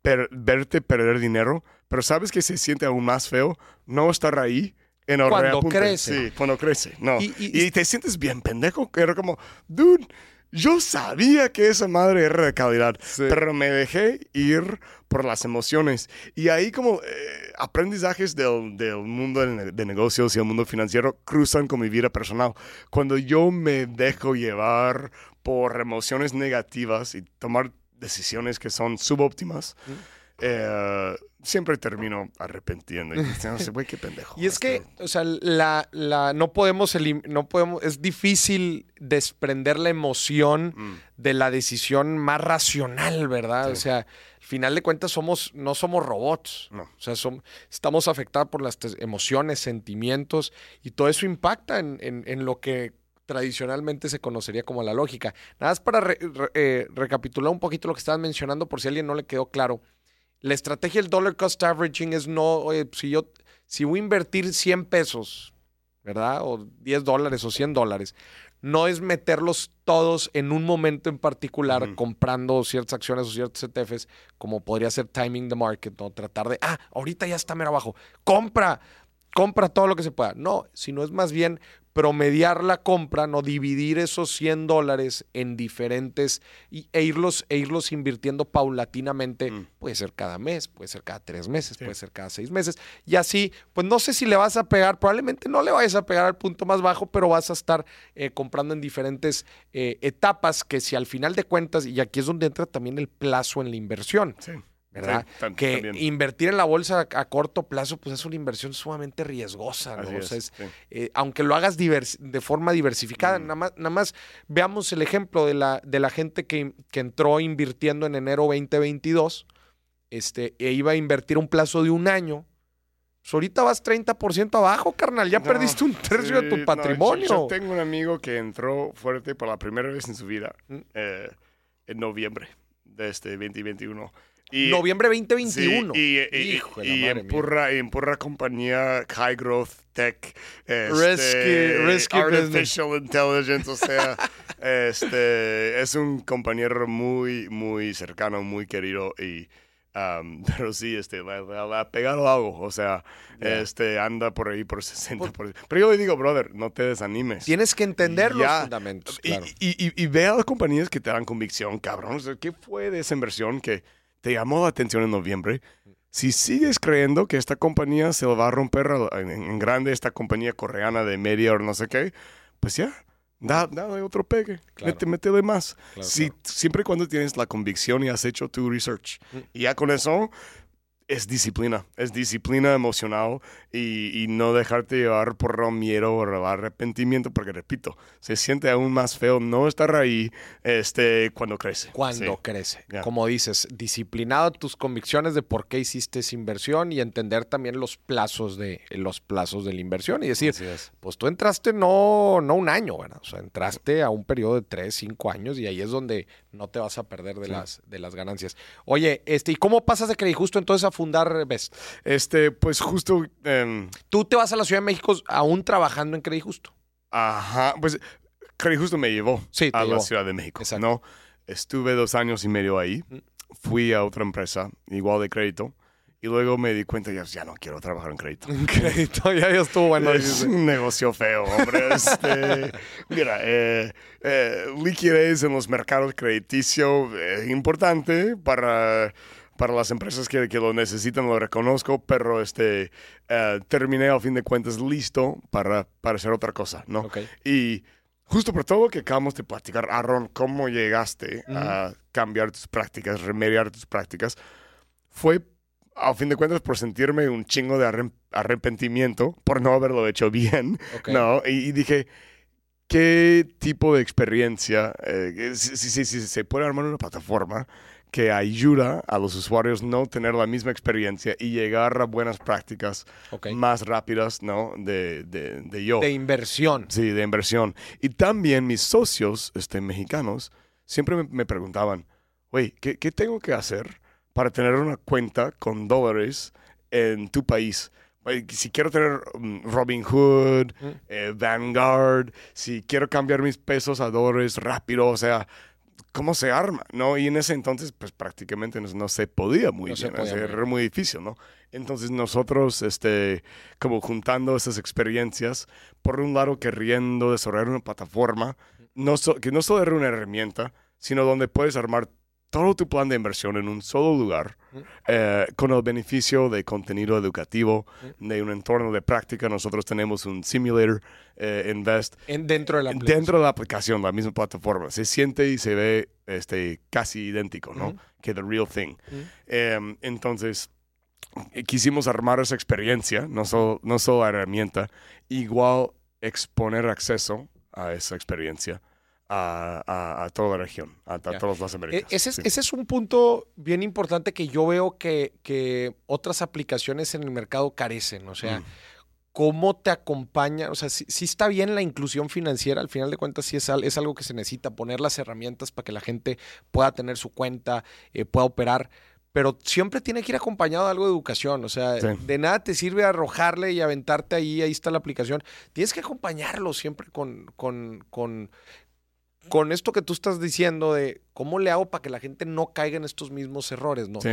per- verte perder dinero, pero sabes que se siente aún más feo no estar ahí en Cuando crece. Sí, cuando crece, no. Y- Y, y- te sientes bien pendejo, era como, dude, yo sabía que esa madre era de calidad, pero me dejé ir por las emociones. Y ahí como eh, aprendizajes del, del mundo de, ne- de negocios y el mundo financiero cruzan con mi vida personal. Cuando yo me dejo llevar por emociones negativas y tomar decisiones que son subóptimas, eh, siempre termino arrepentiendo. Y diciendo, güey, qué pendejo. Y es que, Este, o sea, la, la, no podemos, elim- no podemos, es difícil desprender la emoción mm, de la decisión más racional, ¿verdad? Sí. O sea, al final de cuentas somos, no somos robots. No. O sea, som- estamos afectados por las emociones, sentimientos, y todo eso impacta en, en- en lo que tradicionalmente se conocería como la lógica. Nada más para re- re- eh, recapitular un poquito lo que estaban mencionando, por si a alguien no le quedó claro. La estrategia del dollar cost averaging es no, oye, si yo, si voy a invertir 100 pesos, ¿verdad? O 10 dólares o 100 dólares, no es meterlos todos en un momento en particular comprando ciertas acciones o ciertos ETFs, como podría ser timing the market, ¿no? Tratar de, ah, ahorita ya está mero abajo, compra, compra todo lo que se pueda. No, sino es más bien promediar la compra, no dividir esos 100 dólares en diferentes y, e, irlos, e irlos invirtiendo paulatinamente. Mm. Puede ser cada mes, puede ser cada tres meses, Sí. puede ser cada seis meses. Y así, pues no sé si le vas a pegar, probablemente no le vayas a pegar al punto más bajo, pero vas a estar eh, comprando en diferentes eh, etapas que si al final de cuentas, y aquí es donde entra también el plazo en la inversión. sí. ¿Verdad? Sí, que también. invertir en la bolsa a, a corto plazo, pues es una inversión sumamente riesgosa, ¿no? Así O sea, es, es- sí. eh, aunque lo hagas de forma diversificada, Mm. nada, más, nada más veamos el ejemplo de la, de la gente que, que entró invirtiendo en enero 2022, este, e iba a invertir un plazo de un año. Pues ahorita vas 30% abajo, carnal, ya No, perdiste un tercio de tu no, patrimonio. yo, yo tengo un amigo que entró fuerte por la primera vez en su vida Mm. eh, en noviembre de este 2021. Y, Noviembre sí, 2021. y, y- y- Hijo la y en pura compañía high growth tech, este, Risky- risky artificial intelligence, o sea, este, es un compañero muy, muy cercano, muy querido y um, pero sí, este, le ha pegado algo, o sea, Ya. este, anda por ahí por 60%. Pero yo le digo, brother, no te desanimes. Tienes que entender los Ya. fundamentos, Y, claro. y, y- y ve a las compañías que te dan convicción, cabrón. O sea, ¿Qué fue de esa inversión que te llamó la atención en noviembre? Si sigues creyendo que esta compañía se lo va a romper en, grande, esta compañía coreana de media o no sé qué, pues ya, da, dale otro pegue, Claro. mete, métele más. Claro, si, Siempre y cuando tienes la convicción y has hecho tu research. Mm. Y ya con eso es disciplina, es disciplina emocional y, y no dejarte llevar por miedo o arrepentimiento, porque repito, se siente aún más feo no estar ahí este, cuando crece. Cuando Sí. crece. Ya. Como dices, disciplinado tus convicciones de por qué hiciste esa inversión y entender también los plazos de los plazos de la inversión y decir, pues tú entraste no, no un año, ¿verdad? O sea, entraste a un periodo de tres, cinco años y ahí es donde no te vas a perder de, Sí. las, de las ganancias. Oye, este, ¿y cómo pasas de Credit Justo entonces a fundar Best? Este, pues justo, em, Tú te vas a la Ciudad de México aún trabajando en Credit Justo. ajá, pues Credit justo me llevó Sí, a llevó. la Ciudad de México, Exacto. ¿no? Estuve dos años y medio ahí, Mm. fui a otra empresa, igual de crédito, y luego me di cuenta, ya, ya no quiero trabajar en crédito. En crédito, ya, ya estuvo bueno. es un negocio feo, hombre. Este, mira, eh, eh, liquidez en los mercados crediticios es importante para, para las empresas que, que lo necesitan, lo reconozco, pero este, eh, terminé al fin de cuentas listo para, para hacer otra cosa, ¿no? Ok. Y justo por todo lo que acabamos de platicar, Aaron, cómo llegaste a cambiar tus prácticas, remediar tus prácticas, fue a fin de cuentas por sentirme un chingo de arrepentimiento por no haberlo hecho bien, Ok. ¿no? Y, y dije, ¿qué tipo de experiencia, eh, si, si- si- si se puede armar una plataforma que ayuda a los usuarios no tener la misma experiencia y llegar a buenas prácticas más rápidas, ¿no? De, de, de yo. De inversión. Sí, de inversión. Y también mis socios este, mexicanos siempre me, me preguntaban, güey, ¿qué, ¿qué tengo que hacer para tener una cuenta con dólares en tu país? Si quiero tener um, Robinhood, Mm. eh, Vanguard, si quiero cambiar mis pesos a dólares rápido, o sea, ¿cómo se arma? ¿no? Y en ese entonces, pues prácticamente no, no se podía muy No bien, podía era muy difícil, ¿no? Entonces nosotros, este, como juntando esas experiencias, por un lado queriendo desarrollar una plataforma no so- que no solo era una herramienta, sino donde puedes armar todo tu plan de inversión en un solo lugar, eh, con el beneficio de contenido educativo, de un entorno de práctica. Nosotros tenemos un simulator, eh, Invest, En, dentro de la aplicación. dentro de la aplicación, la misma plataforma. Se siente y se ve este, casi idéntico, ¿no? Ujú. Que The Real Thing. Ujú. Em, entonces, eh, quisimos armar esa experiencia, no solo, no solo la herramienta, igual exponer acceso a esa experiencia a, a- a toda la región, a, a todas las E- Américas. Ese es, Sí. ese es un punto bien importante que yo veo que, que otras aplicaciones en el mercado carecen. O sea, Mm. ¿cómo te acompaña? O sea, sí, sí está bien la inclusión financiera, al final de cuentas sí es, al- es algo que se necesita, poner las herramientas para que la gente pueda tener su cuenta, eh, pueda operar. Pero siempre tiene que ir acompañado de algo de educación. O sea, Sí. de nada te sirve arrojarle y aventarte ahí, ahí está la aplicación. Tienes que acompañarlo siempre con, con, con, con esto que tú estás diciendo de cómo le hago para que la gente no caiga en estos mismos errores, ¿no? Sí.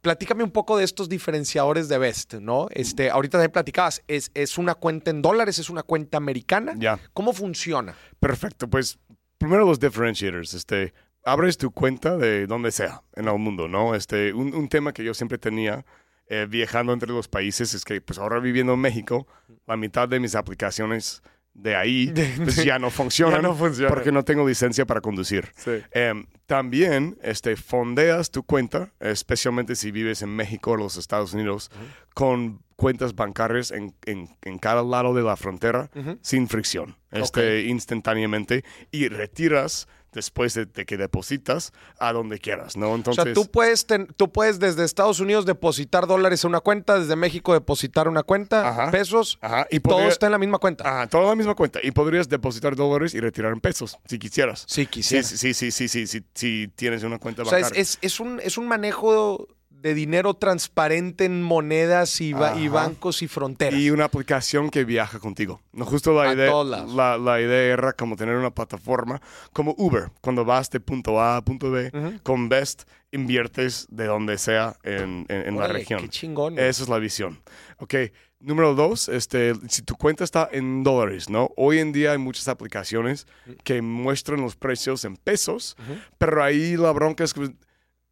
Platícame un poco de estos diferenciadores de Best, ¿no? Este, ahorita también platicabas, ¿es, es una cuenta en dólares, es una cuenta americana? Ya. ¿Cómo funciona? Perfecto, pues primero los differentiators, este, abres tu cuenta de donde sea en el mundo, ¿no? Este, un, un tema que yo siempre tenía eh, viajando entre los países es que, pues ahora viviendo en México, la mitad de mis aplicaciones de ahí pues, ya no funcionan Ya no funciona. porque no tengo licencia para conducir. Sí. Em, también este, fondeas tu cuenta, especialmente si vives en México o los Estados Unidos, con cuentas bancarias en, en- en cada lado de la frontera sin fricción, este, instantáneamente, y retiras después de, de que depositas a donde quieras, ¿no? O Entonces, sea, tú puedes, ten- tú puedes desde Estados Unidos depositar dólares a una cuenta, desde México depositar una cuenta, Ajá. pesos, Ajá, y todo está en la misma cuenta. Ajá, toda la misma cuenta. Y podrías depositar dólares y retirar en pesos, si quisieras. Sí, Sí, quisiera. sí, sí, sí, sí, sí, sí, sí, tienes una cuenta o sea, es, bancaria. es- es un, es un manejo de dinero transparente en monedas y, ba- y Ajá. bancos y fronteras. Y una aplicación que viaja contigo. No, justo la A idea, la, la idea era como tener una plataforma como Uber. Cuando vas de punto A a punto B, con Best inviertes de donde sea en, en- en la región. Qué chingón. Esa es la visión. Ok, número dos, este, si tu cuenta está en dólares, ¿no? Hoy en día hay muchas aplicaciones que muestran los precios en pesos, pero ahí la bronca es que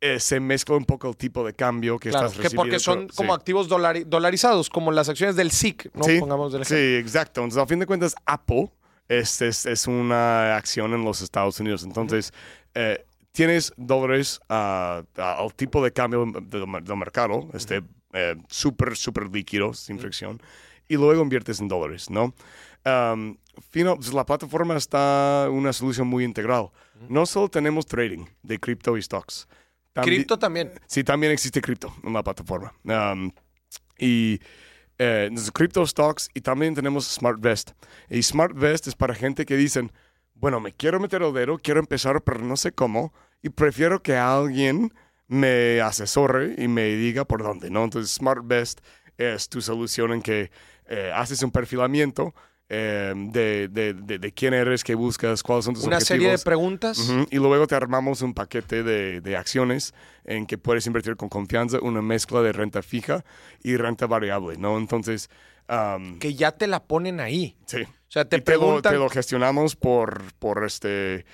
eh, se mezcla un poco el tipo de cambio que Claro, estás que recibiendo. porque son Sí. como activos dolari- dolarizados, como las acciones del SIC, ¿no? Sí, Pongamos del Sí, exacto. Entonces, a fin de cuentas, Apple Es, es, es una acción en los Estados Unidos. Entonces, eh, tienes dólares ah, al tipo de cambio del, del mercado, este eh, súper, súper líquido, sin fricción, y luego inviertes en dólares, ¿no? Um, fino, pues, la plataforma está una solución muy integral. No solo tenemos trading de cripto y stocks. Tambi- Cripto también. Sí, también existe cripto en la plataforma. Um, y eh, cripto stocks y también tenemos SmartVest. Y SmartVest es para gente que dicen, bueno, me quiero meter al dedo, quiero empezar, pero no sé cómo, y prefiero que alguien me asesore y me diga por dónde, ¿no? Entonces, SmartVest es tu solución en que eh, haces un perfilamiento eh, de, de, de, de quién eres, qué buscas, cuáles son tus Una objetivos. serie de preguntas. Y luego te armamos un paquete de, de acciones en que puedes invertir con confianza, una mezcla de renta fija y renta variable, ¿no? Entonces, que ya te la ponen ahí. sí. O sea, te Y te lo, te lo gestionamos por, por este,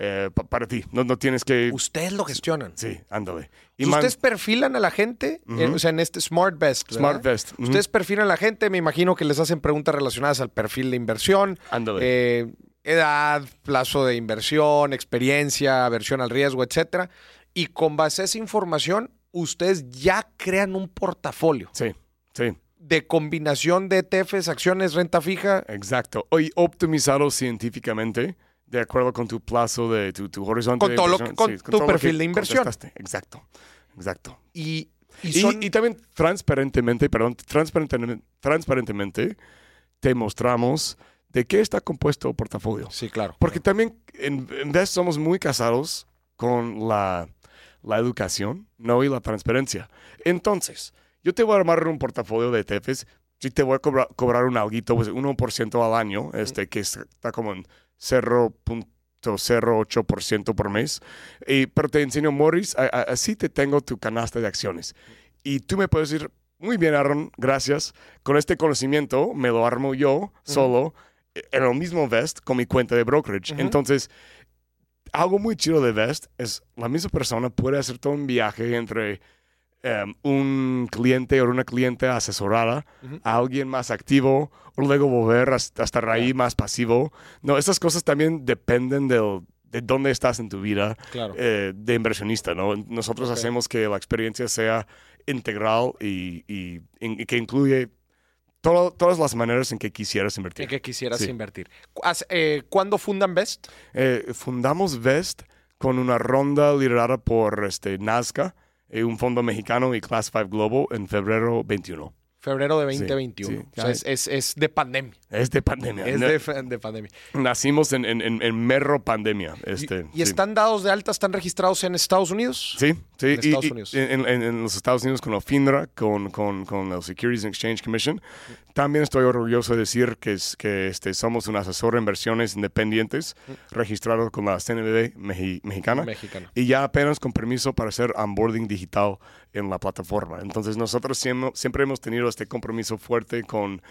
eh, pa- para ti. No, no tienes que... ustedes lo gestionan. Sí, ándale. Y man- ustedes perfilan a la gente, eh, o sea, en este SmartVest. ¿verdad? SmartVest. ujú, Ustedes perfilan a la gente, me imagino que les hacen preguntas relacionadas al perfil de inversión, Ándale. eh, edad, plazo de inversión, experiencia, aversión al riesgo, etcétera. Y con base a esa información, ustedes ya crean un portafolio sí, sí. de combinación de ETFs, acciones, renta fija. Exacto. Hoy optimizado científicamente de acuerdo con tu plazo de tu, tu horizonte. Con todo lo que- con Sí, tu todo lo perfil que de inversión. Exacto. Exacto. Y, y Y, son- y también transparentemente, perdón, transparentemente, transparentemente te mostramos de qué está compuesto el portafolio. Sí, claro. Porque también en, en vez somos muy casados con la, la educación, ¿no? Y la transparencia. Entonces, yo te voy a armar un portafolio de ETFs, sí te voy a cobrar, cobrar un alguito, pues 1% al año, este, que está como en 0.08% por mes. Y, pero te enseño, Morris, a- a- así te tengo tu canasta de acciones. Y tú me puedes decir, muy bien, Aaron, gracias. Con este conocimiento me lo armo yo solo eh, en el mismo Vest con mi cuenta de brokerage. Ujú. Entonces, algo muy chido de Vest es la misma persona puede hacer todo un viaje entre em, un cliente o una cliente asesorada a alguien más activo o luego volver hasta, ahí más pasivo. No, estas cosas también dependen del- de dónde estás en tu vida Claro. eh, de inversionista, ¿no? Nosotros hacemos que la experiencia sea integral y, y- y que incluye todo- todas las maneras en que quisieras invertir. En que quisieras Sí. invertir. Eh, ¿Cuándo fundan Best? Eh, fundamos Vest con una ronda liderada por este, Nazca, un fondo mexicano y Class 5 Global en febrero 21. Febrero de Sí, 2021. sí, o sea, es, es- es de pandemia. Es de pandemia. Es de, pandemia. Nacimos en, en, en, en merro pandemia. Y- Este, y, sí. están dados de alta, están registrados en Estados Unidos? Sí, sí. En y- Estados y Unidos. En, en- en los Estados Unidos con la FINRA, con, con, con la Securities and Exchange Commission. También estoy orgulloso de decir que, es, que este, somos un asesor de inversiones independientes registrado con la CNBV meji- mexicana. Y ya apenas con permiso para hacer onboarding digital en la plataforma. Entonces nosotros siempre, siempre hemos tenido este compromiso fuerte con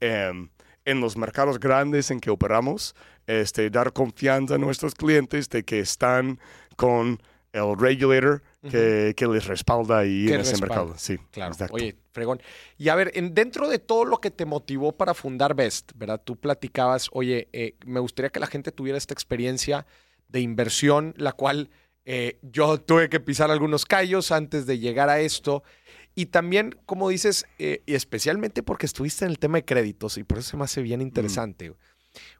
em, en los mercados grandes en que operamos, este, dar confianza a nuestros clientes de que están con el regulator que, que les respalda ahí en ese respalda. mercado. Sí, Claro. exacto. Oye, fregón. Y a ver, en, dentro de todo lo que te motivó para fundar Best, ¿verdad? Tú platicabas, oye, eh, me gustaría que la gente tuviera esta experiencia de inversión, la cual eh, yo tuve que pisar algunos callos antes de llegar a esto. Y también, como dices, eh, y especialmente porque estuviste en el tema de créditos, y por eso se me hace bien interesante,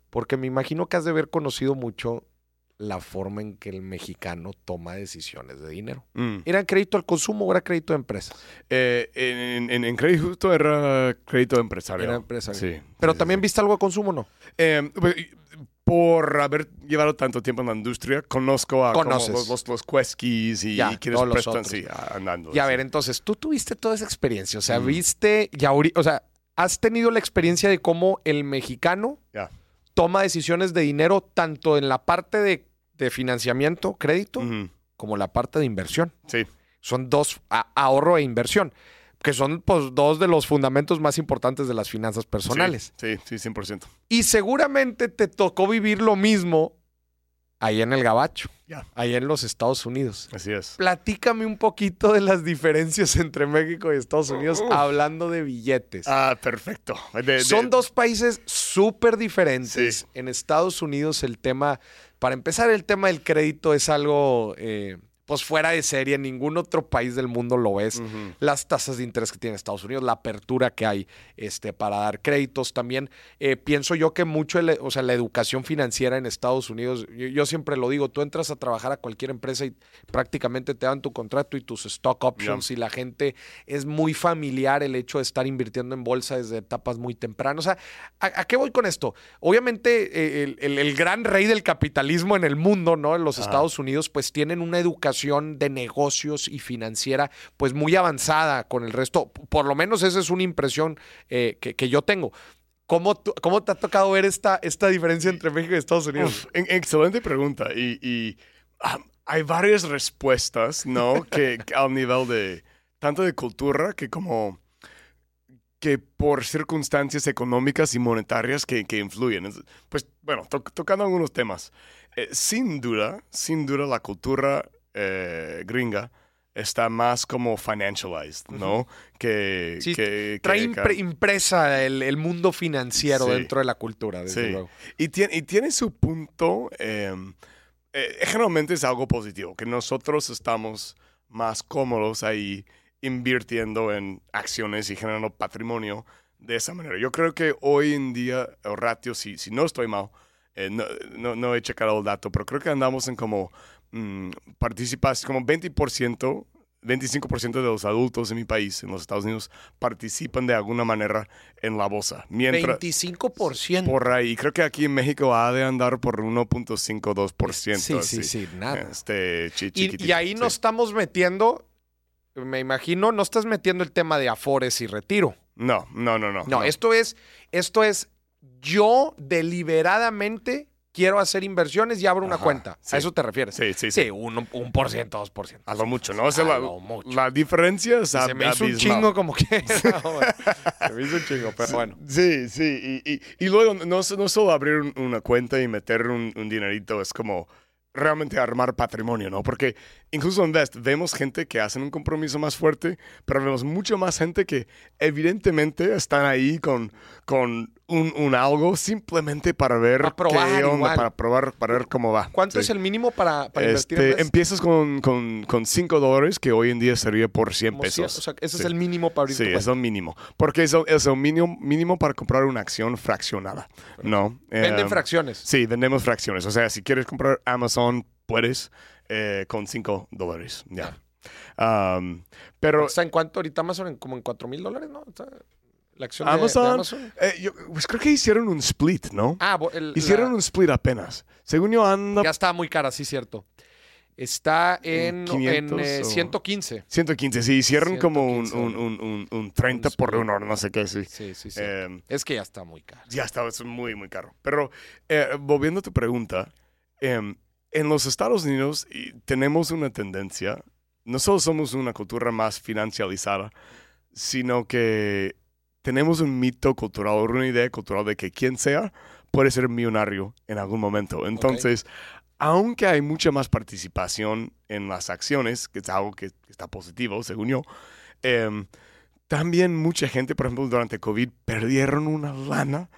porque me imagino que has de haber conocido mucho la forma en que el mexicano toma decisiones de dinero. Mm. ¿Era crédito al consumo o era crédito de empresa? Eh, en, en- en crédito justo era crédito empresarial. Era empresarial. Sí. Pero sí, también sí. viste algo de consumo, ¿no? Eh, pues, por haber llevado tanto tiempo en la industria, conozco a los, los, los Quesquis y, Ya, y quienes prestan, sí, andando. Y a ver, entonces, tú tuviste toda esa experiencia. O sea, Mm. viste, y ahori- o sea, has tenido la experiencia de cómo el mexicano Ya. toma decisiones de dinero tanto en la parte de, de financiamiento, crédito, como la parte de inversión. Sí, Son dos, a- ahorro e inversión, que son pues dos de los fundamentos más importantes de las finanzas personales. Sí, sí, sí, 100%. Y seguramente te tocó vivir lo mismo ahí en el Gabacho, ahí en los Estados Unidos. Así es. Platícame un poquito de las diferencias entre México y Estados Unidos hablando de billetes. Ah, perfecto. De- de- Son dos países súper diferentes. Sí. En Estados Unidos el tema, para empezar, el tema del crédito es algo eh, pues fuera de serie. En ningún otro país del mundo lo es. Las tasas de interés que tiene Estados Unidos, la apertura que hay este, para dar créditos también. eh, pienso yo que mucho, el- o sea, la educación financiera en Estados Unidos, yo, yo siempre lo digo, tú entras a trabajar a cualquier empresa y prácticamente te dan tu contrato y tus stock options y la gente es muy familiar el hecho de estar invirtiendo en bolsa desde etapas muy tempranas. O sea, ¿a, a qué voy con esto? Obviamente eh, el, el- el gran rey del capitalismo en el mundo, ¿no? En los. Estados Unidos, pues tienen una educación de negocios y financiera pues muy avanzada con el resto. Por lo menos esa es una impresión eh, que, que yo tengo. ¿Cómo, tú- ¿Cómo te ha tocado ver esta, esta diferencia entre México y Estados Unidos? Uf, en- excelente pregunta. Y, y, ah, hay varias respuestas, ¿no? que, que al nivel de tanto de cultura que como que por circunstancias económicas y monetarias que, que influyen. Es- Pues bueno, to- tocando algunos temas. Eh, sin duda, sin duda la cultura eh, gringa está más como financialized, ¿no? Que, Sí, que, Trae que acá. impre- impresa el, el mundo financiero Sí. dentro de la cultura, desde Sí. luego. Y tiene, y tiene su punto, eh, eh, generalmente es algo positivo, que nosotros estamos más cómodos ahí invirtiendo en acciones y generando patrimonio de esa manera. Yo creo que hoy en día, el ratio, si, si no estoy mal, eh, no, no, no he checado el dato, pero creo que andamos en como mm, participas, como 20%. 25% de los adultos en mi país, en los Estados Unidos, participan de alguna manera en la bolsa. Mientras, 25%. por ahí. Creo que aquí en México ha de andar por 1.52%. sí, sí, así. sí, nada. Este, Y, y ahí sí. no estamos metiendo, me imagino, no estás metiendo el tema de afores y retiro. No, no, no, no. No, esto es, esto es, yo deliberadamente quiero hacer inversiones y abro una cuenta. sí. ¿A eso te refieres? Sí, sí, sí. Sí, un, un por ciento, dos por ciento. A lo mucho, ¿no? O sea, A la, lo mucho. la diferencia es Se me hizo un chingo como que... se me hizo un chingo, pero bueno. Sí, sí. Y, y- y luego no, no solo abrir un- una cuenta y meter un, un dinerito es como realmente armar patrimonio, ¿no? Porque incluso en Vest vemos gente que hacen un compromiso más fuerte, pero vemos mucho más gente que evidentemente están ahí con, con un, un algo simplemente para ver Para probar qué onda, para probar, para ver cómo va. ¿Cuánto Sí. es el mínimo para, para invertir en Este, Vest? empiezas con, con, con 5 dólares, que hoy en día sería por 100 Como pesos. o sea, ese es Sí. el mínimo para abrir Sí, es el mínimo. Porque es el, es el mínimo, mínimo para comprar una acción fraccionada. No. Venden em, fracciones. Sí, vendemos fracciones. O sea, si quieres comprar Amazon, puedes eh, con 5 dólares. Ya. Um, pero ¿Está en cuánto ahorita Amazon? En, como en 4 mil dólares, ¿no? Está la acción de- de, Amazon, Amazon. eh, yo, pues creo que hicieron un split, ¿no? Ah, el- hicieron la- un split apenas. Según yo anda Ya está muy cara, sí, cierto. Está en, en, 500 eh, o- 115. 115. Sí, hicieron como un, 115 un, un, un, un 30 por uno, no sé qué, sí. Sí, sí, sí. Em, es que ya está muy cara. Ya estaba, es muy, muy caro. Pero eh, volviendo a tu pregunta, em, en los Estados Unidos tenemos una tendencia, no solo somos una cultura más financializada, sino que tenemos un mito cultural, una idea cultural de que quien sea puede ser millonario en algún momento. Entonces, aunque hay mucha más participación en las acciones, que es algo que está positivo, según yo, em, también mucha gente, por ejemplo, durante COVID, perdieron una lana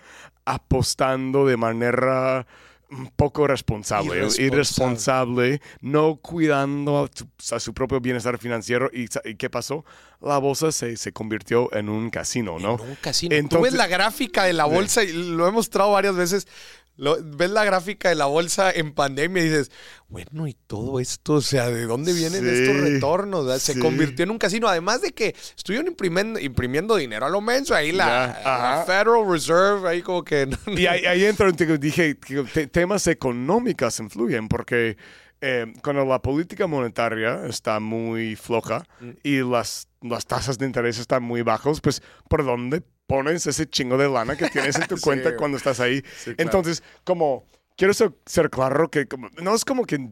apostando de manera un poco responsable, Irresponsable. irresponsable, no cuidando a, tu- a su propio bienestar financiero. ¿Y, qué pasó? La bolsa se, se convirtió en un casino, ¿no? En un casino. Tú Entonces- ves la gráfica de la bolsa y lo he mostrado varias veces. Lo- ves la gráfica de la bolsa en pandemia y dices, bueno, y todo esto, o sea, ¿de dónde vienen Sí, estos retornos? O sea, Se convirtió en un casino. Además de que estuvieron imprimiendo, imprimiendo dinero a lo menso. Ahí la, Ya, la ajá. Federal Reserve, ahí como que... Y ahí, ahí entro, dije, que temas económicos influyen porque eh, cuando la política monetaria está muy floja Mm. y las, las tasas de interés están muy bajos, pues ¿por dónde pones ese chingo de lana que tienes en tu Sí, cuenta güey. cuando estás ahí? Sí, claro. Entonces, como, quiero ser, ser claro que como- no es como que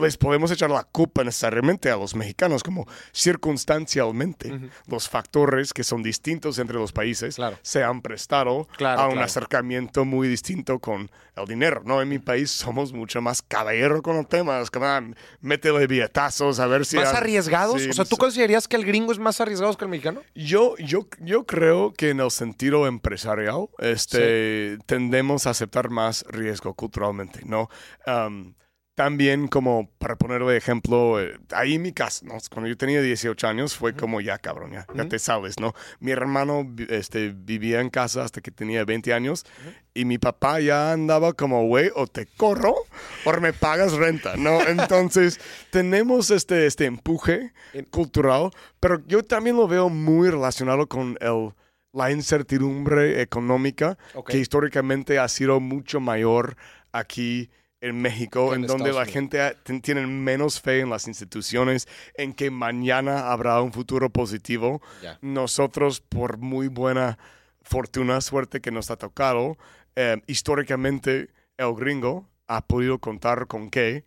les podemos echar la culpa necesariamente a los mexicanos, como circunstancialmente los factores que son distintos entre los países se han prestado a un acercamiento muy distinto con el dinero. ¿no? En mi país somos mucho más caballero con los temas, ah, métele billetazos a ver si... ¿Más arriesgados? o sea, ¿tú considerarías que el gringo es más arriesgado que el mexicano? Yo, yo, yo creo que en el sentido empresarial este, tendemos a aceptar más riesgo culturalmente, ¿no? También como para ponerle ejemplo, eh, ahí en mi casa, ¿no? cuando yo tenía 18 años fue como ya cabrón, ya, te sabes, ¿no? Mi hermano este, vivía en casa hasta que tenía 20 años y mi papá ya andaba como, güey, o te corro o me pagas renta, ¿no? Entonces tenemos este, este empuje cultural, pero yo también lo veo muy relacionado con el la incertidumbre económica que históricamente ha sido mucho mayor aquí en México, en, donde la gente tiene menos fe en las instituciones, en que mañana habrá un futuro positivo. Nosotros, por muy buena fortuna, suerte que nos ha tocado, eh, históricamente el gringo ha podido contar con que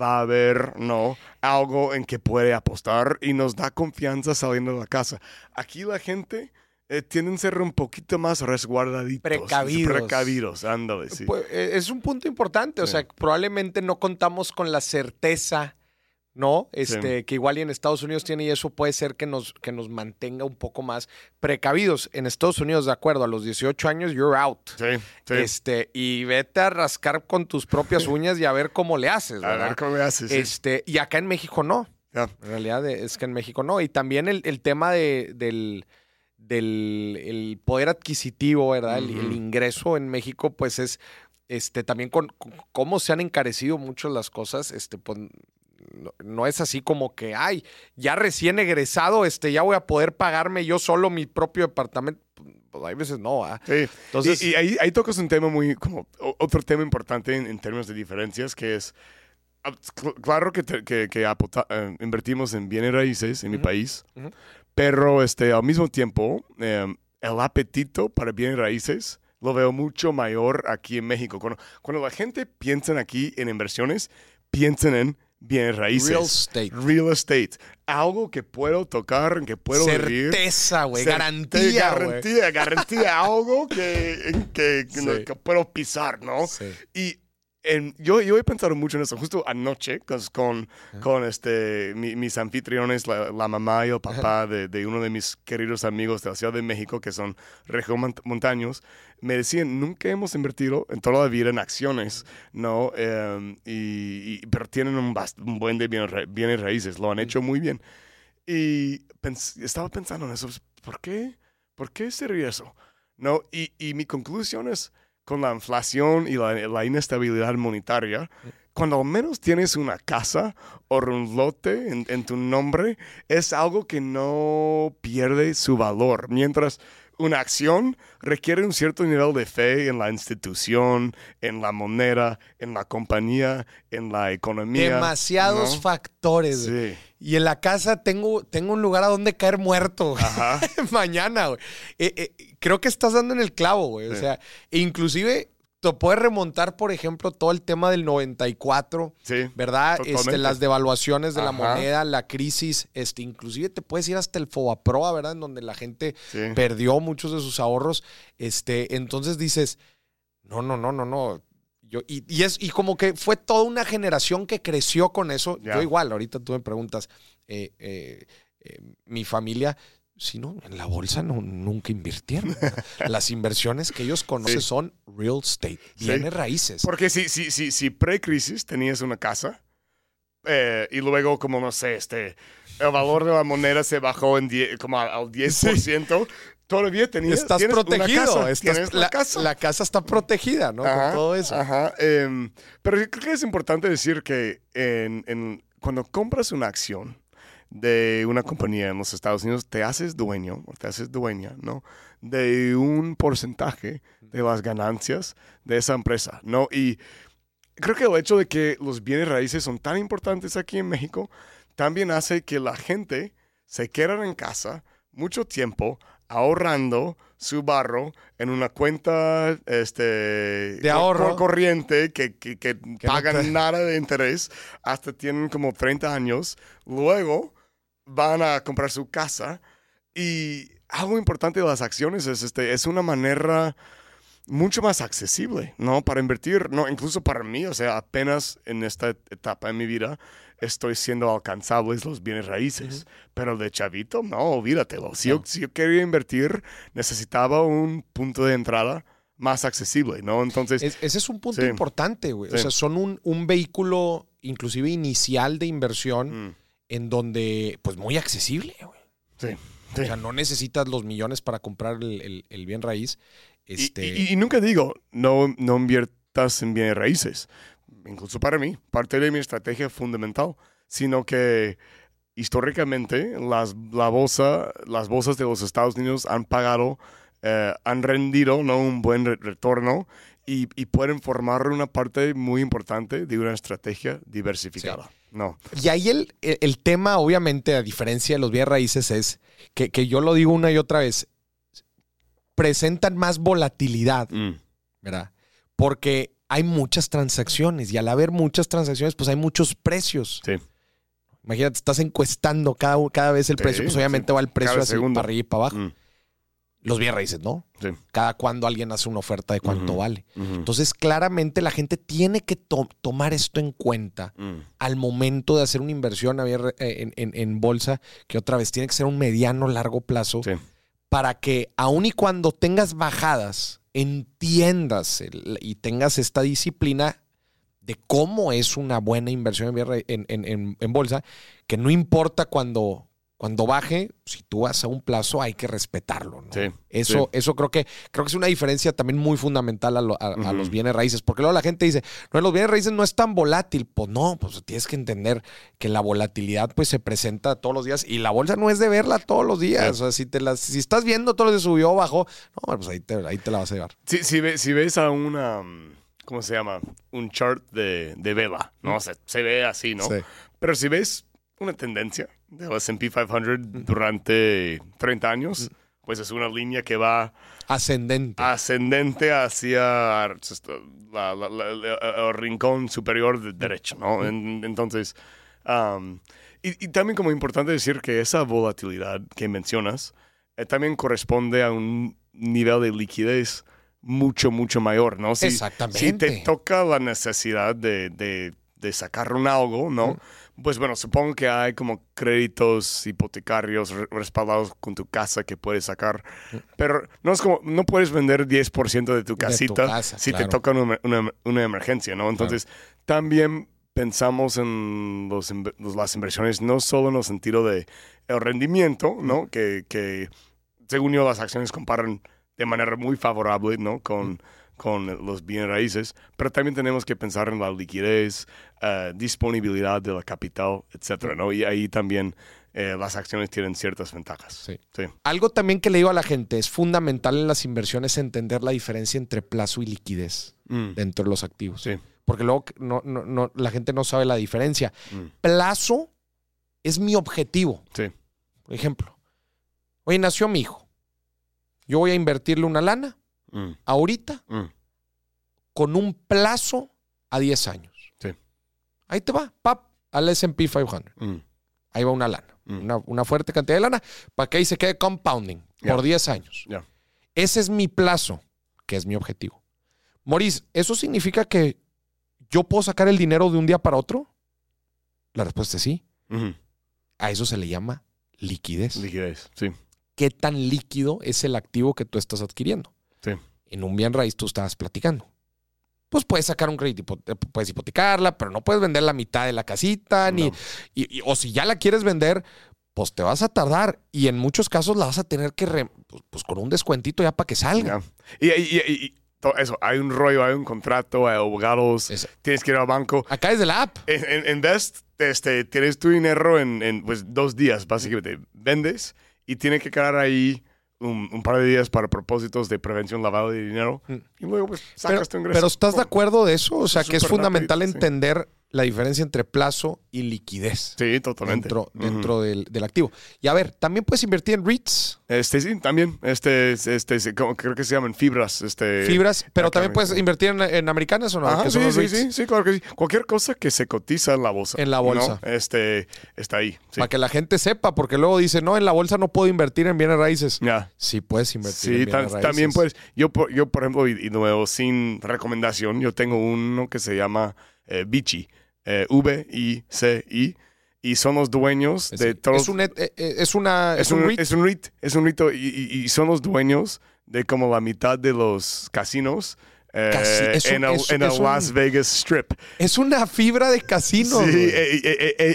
va a haber, ¿no? Algo en que puede apostar y nos da confianza saliendo de la casa. Aquí la gente eh, tienen que ser un poquito más resguardaditos. Precavidos. Precavidos, ándale, sí. Pues, eh, es un punto importante, o sea, probablemente no contamos con la certeza, ¿no? Este, que igual y en Estados Unidos tiene y eso puede ser que nos, que nos mantenga un poco más precavidos. En Estados Unidos, de acuerdo, a los 18 años, you're out. Sí, sí. Este, y vete a rascar con tus propias uñas y a ver cómo le haces, ¿verdad? A ver cómo le haces, Este, y acá en México no. En realidad es que en México no. Y también el, el tema de, del del poder adquisitivo, ¿verdad? el, ingreso en México, pues es este también con, cómo se han encarecido mucho las cosas, este, pues, no, es así como que, ay, ya recién egresado, este, ya voy a poder pagarme yo solo mi propio departamento. Pues hay veces no, ¿ah? Sí. Entonces, y, ahí, ahí, tocas un tema muy, como otro tema importante en, términos de diferencias, que es, ah, claro que, que, eh, invertimos en bienes raíces en mi país, pero este, al mismo tiempo, em, el apetito para bienes raíces lo veo mucho mayor aquí en México. Cuando, cuando la gente piensa aquí en inversiones, piensan en bienes raíces. Real estate. Real estate. Algo que puedo tocar, que puedo Certeza, güey. Garantía, Garantía, garantía. algo que, que, que, puedo pisar, ¿no? Sí. Y yo, yo he pensado mucho en eso. Justo anoche, con, con este, mis anfitriones, la, mamá y el papá de, de, uno de mis queridos amigos de la Ciudad de México, que son montaños, me decían, nunca hemos invertido en toda la vida en acciones, ¿no? Em, y, pero tienen un, buen de bienes, raíces, lo han hecho muy bien. Y estaba pensando en eso, ¿por qué? ¿Por qué sería eso? ¿No? Y, y mi conclusión es con la inflación y la, inestabilidad monetaria, cuando al menos tienes una casa o un lote en, tu nombre, es algo que no pierde su valor. Mientras una acción requiere un cierto nivel de fe en la institución, en la moneda, en la compañía, en la economía. Demasiados factores. Sí. Y en la casa tengo, tengo un lugar a donde caer muerto mañana. Eh, eh, creo que estás dando en el clavo, güey. O sea, inclusive te puedes remontar, por ejemplo, todo el tema del 94, sí, ¿verdad? Este, las devaluaciones de la moneda, la crisis, este, inclusive te puedes ir hasta el Fobaproa, ¿verdad? En donde la gente perdió muchos de sus ahorros. Este, entonces dices, no, no, no, no, no y, es, y como que fue toda una generación que creció con eso. Yo igual, ahorita tú me preguntas, eh, eh, eh, mi familia, si no, en la bolsa no, nunca invirtieron. Las inversiones que ellos conocen son real estate, bienes raíces. Porque si, si, si, si pre-crisis tenías una casa y luego, como no sé, este, el valor de la moneda se bajó en como al 10%, todavía tenías, estás protegido. la, casa. la, casa. está protegida, ¿no? Con todo eso. Ajá. Em, pero creo que es importante decir que en, cuando compras una acción de una compañía en los Estados Unidos, te haces dueño o te haces dueña, ¿no? De un porcentaje de las ganancias de esa empresa, ¿no? Y creo que el hecho de que los bienes raíces son tan importantes aquí en México también hace que la gente se quede en casa mucho tiempo ahorrando su barro en una cuenta este, de ahorro corriente que, que, que, pagan nada de interés hasta tienen como 30 años. Luego van a comprar su casa y algo importante de las acciones es, este, es una manera mucho más accesible, ¿no? Para invertir, no, incluso para mí, o sea, apenas en esta etapa de mi vida estoy siendo alcanzables los bienes raíces, pero de chavito, no, olvídatelo. Si, yo, si yo quería invertir, necesitaba un punto de entrada más accesible, ¿no? Entonces... ese es un punto importante, güey. O sea, son un, un, vehículo inclusive inicial de inversión mm. En donde, pues, muy accesible, güey. Sí. O sea, no necesitas los millones para comprar el, el, bien raíz. Este... Y, nunca digo, no, no inviertas en bienes raíces. Incluso para mí, parte de mi estrategia fundamental, sino que históricamente las, la bolsa, las bolsas de los Estados Unidos han pagado, eh, han rendido ¿no? un buen retorno y, y, pueden formar una parte muy importante de una estrategia diversificada. No. Y ahí el, el, tema, obviamente, a diferencia de los bienes raíces, es que, que, yo lo digo una y otra vez, presentan más volatilidad, mm. ¿verdad? Porque hay muchas transacciones y al haber muchas transacciones, pues hay muchos precios. Sí. Imagínate, estás encuestando cada, cada vez el precio, pues obviamente va el precio así para arriba y para abajo. Mm. Los bienes raíces, ¿no? Sí. Cada cuando alguien hace una oferta de cuánto vale. Entonces, claramente la gente tiene que tomar esto en cuenta mm. al momento de hacer una inversión eh, en, bolsa, que otra vez tiene que ser un mediano, largo plazo, para que aun y cuando tengas bajadas, entiendas y tengas esta disciplina de cómo es una buena inversión en, bolsa, que no importa cuando, cuando baje, si tú vas a un plazo hay que respetarlo. eso, eso creo que creo que es una diferencia también muy fundamental a, los bienes raíces, porque luego la gente dice, no, los bienes raíces no es tan volátil. Pues no, pues tienes que entender que la volatilidad pues se presenta todos los días y la bolsa no es de verla todos los días. O sea, si, te las, si estás viendo todos los días subió o bajó, no, pues ahí te, ahí te la vas a llevar. Si, si, si ves a una, ¿cómo se llama? Un chart de, de vela, ¿no? se, se ve así, ¿no? Pero si ves una tendencia, del S&P 500 durante 30 años, pues es una línea que va ascendente, ascendente hacia el rincón superior de derecho, ¿no? entonces, y, también como importante decir que esa volatilidad que mencionas eh, también corresponde a un nivel de liquidez mucho, mucho mayor, ¿no? Exactamente. Si te toca la necesidad de, de, sacar un algo, ¿no? Pues bueno, supongo que hay como créditos hipotecarios respaldados con tu casa que puedes sacar, pero no es como, no puedes vender 10% de tu casita si te toca una, emergencia, ¿no? Entonces, también pensamos en los, las inversiones no solo en el sentido de el rendimiento, ¿no? Que, que según yo las acciones comparan de manera muy favorable, ¿no? Con con los bienes raíces, pero también tenemos que pensar en la liquidez, eh, disponibilidad de la capital, etcétera, ¿no? Y ahí también eh, las acciones tienen ciertas ventajas. Sí. Algo también que le digo a la gente, es fundamental en las inversiones entender la diferencia entre plazo y liquidez mm. dentro de los activos. Sí. Porque luego no, no, la gente no sabe la diferencia. Mm. Plazo es mi objetivo. Sí. Por ejemplo, hoy nació mi hijo. Yo voy a invertirle una lana Mm. ahorita mm. con un plazo a 10 años. Sí. Ahí te va, pap, al SP 500. Mm. Ahí va una lana, una, fuerte cantidad de lana, para que ahí se quede compounding por 10 años. Ese es mi plazo, que es mi objetivo. Maurice, ¿eso significa que yo puedo sacar el dinero de un día para otro? La respuesta es sí. A eso se le llama liquidez. Liquidez, sí. ¿Qué tan líquido es el activo que tú estás adquiriendo? En un bien raíz tú estabas platicando. Pues puedes sacar un crédito, eh, puedes hipotecarla, pero no puedes vender la mitad de la casita, ni, o si ya la quieres vender, pues te vas a tardar y en muchos casos la vas a tener que, pues, pues, con un descuentito ya para que salga. Y, y, eso, hay un rollo, hay un contrato, hay abogados, tienes que ir al banco. Acá es de la app. En, en, Best, este, tienes tu dinero en, en pues, dos días, básicamente. Vendes y tiene que quedar ahí un, par de días para propósitos de prevención lavado de dinero mm. y luego pues sacas pero, tu ingreso. Pero ¿estás de acuerdo de eso? O sea, que es fundamental entender la diferencia entre plazo y liquidez. Sí, totalmente. Dentro, dentro del, del, activo. Y a ver, también puedes invertir en REITs. Este sí, también. Este, este, creo que se llaman fibras. Este, fibras, pero también puedes invertir en, en americanas o no. sí, sí, sí, sí, claro que sí. Cualquier cosa que se cotiza en la bolsa. En la bolsa. Este, está ahí. Para que la gente sepa, porque luego dice, no, en la bolsa no puedo invertir en bienes raíces. Ya. Sí, puedes invertir en bienes raíces. también puedes. Yo, yo, por ejemplo, y, nuevo, sin recomendación, yo tengo uno que se llama eh, Bichi eh, V-I-C-I, y son los dueños de todos. Es, un, eh, eh, es, una, es, un, REIT. Es un REIT, es un REIT y, son los dueños de como la mitad de los casinos eh, en el, Las Vegas Strip. Es una fibra de casino. Sí,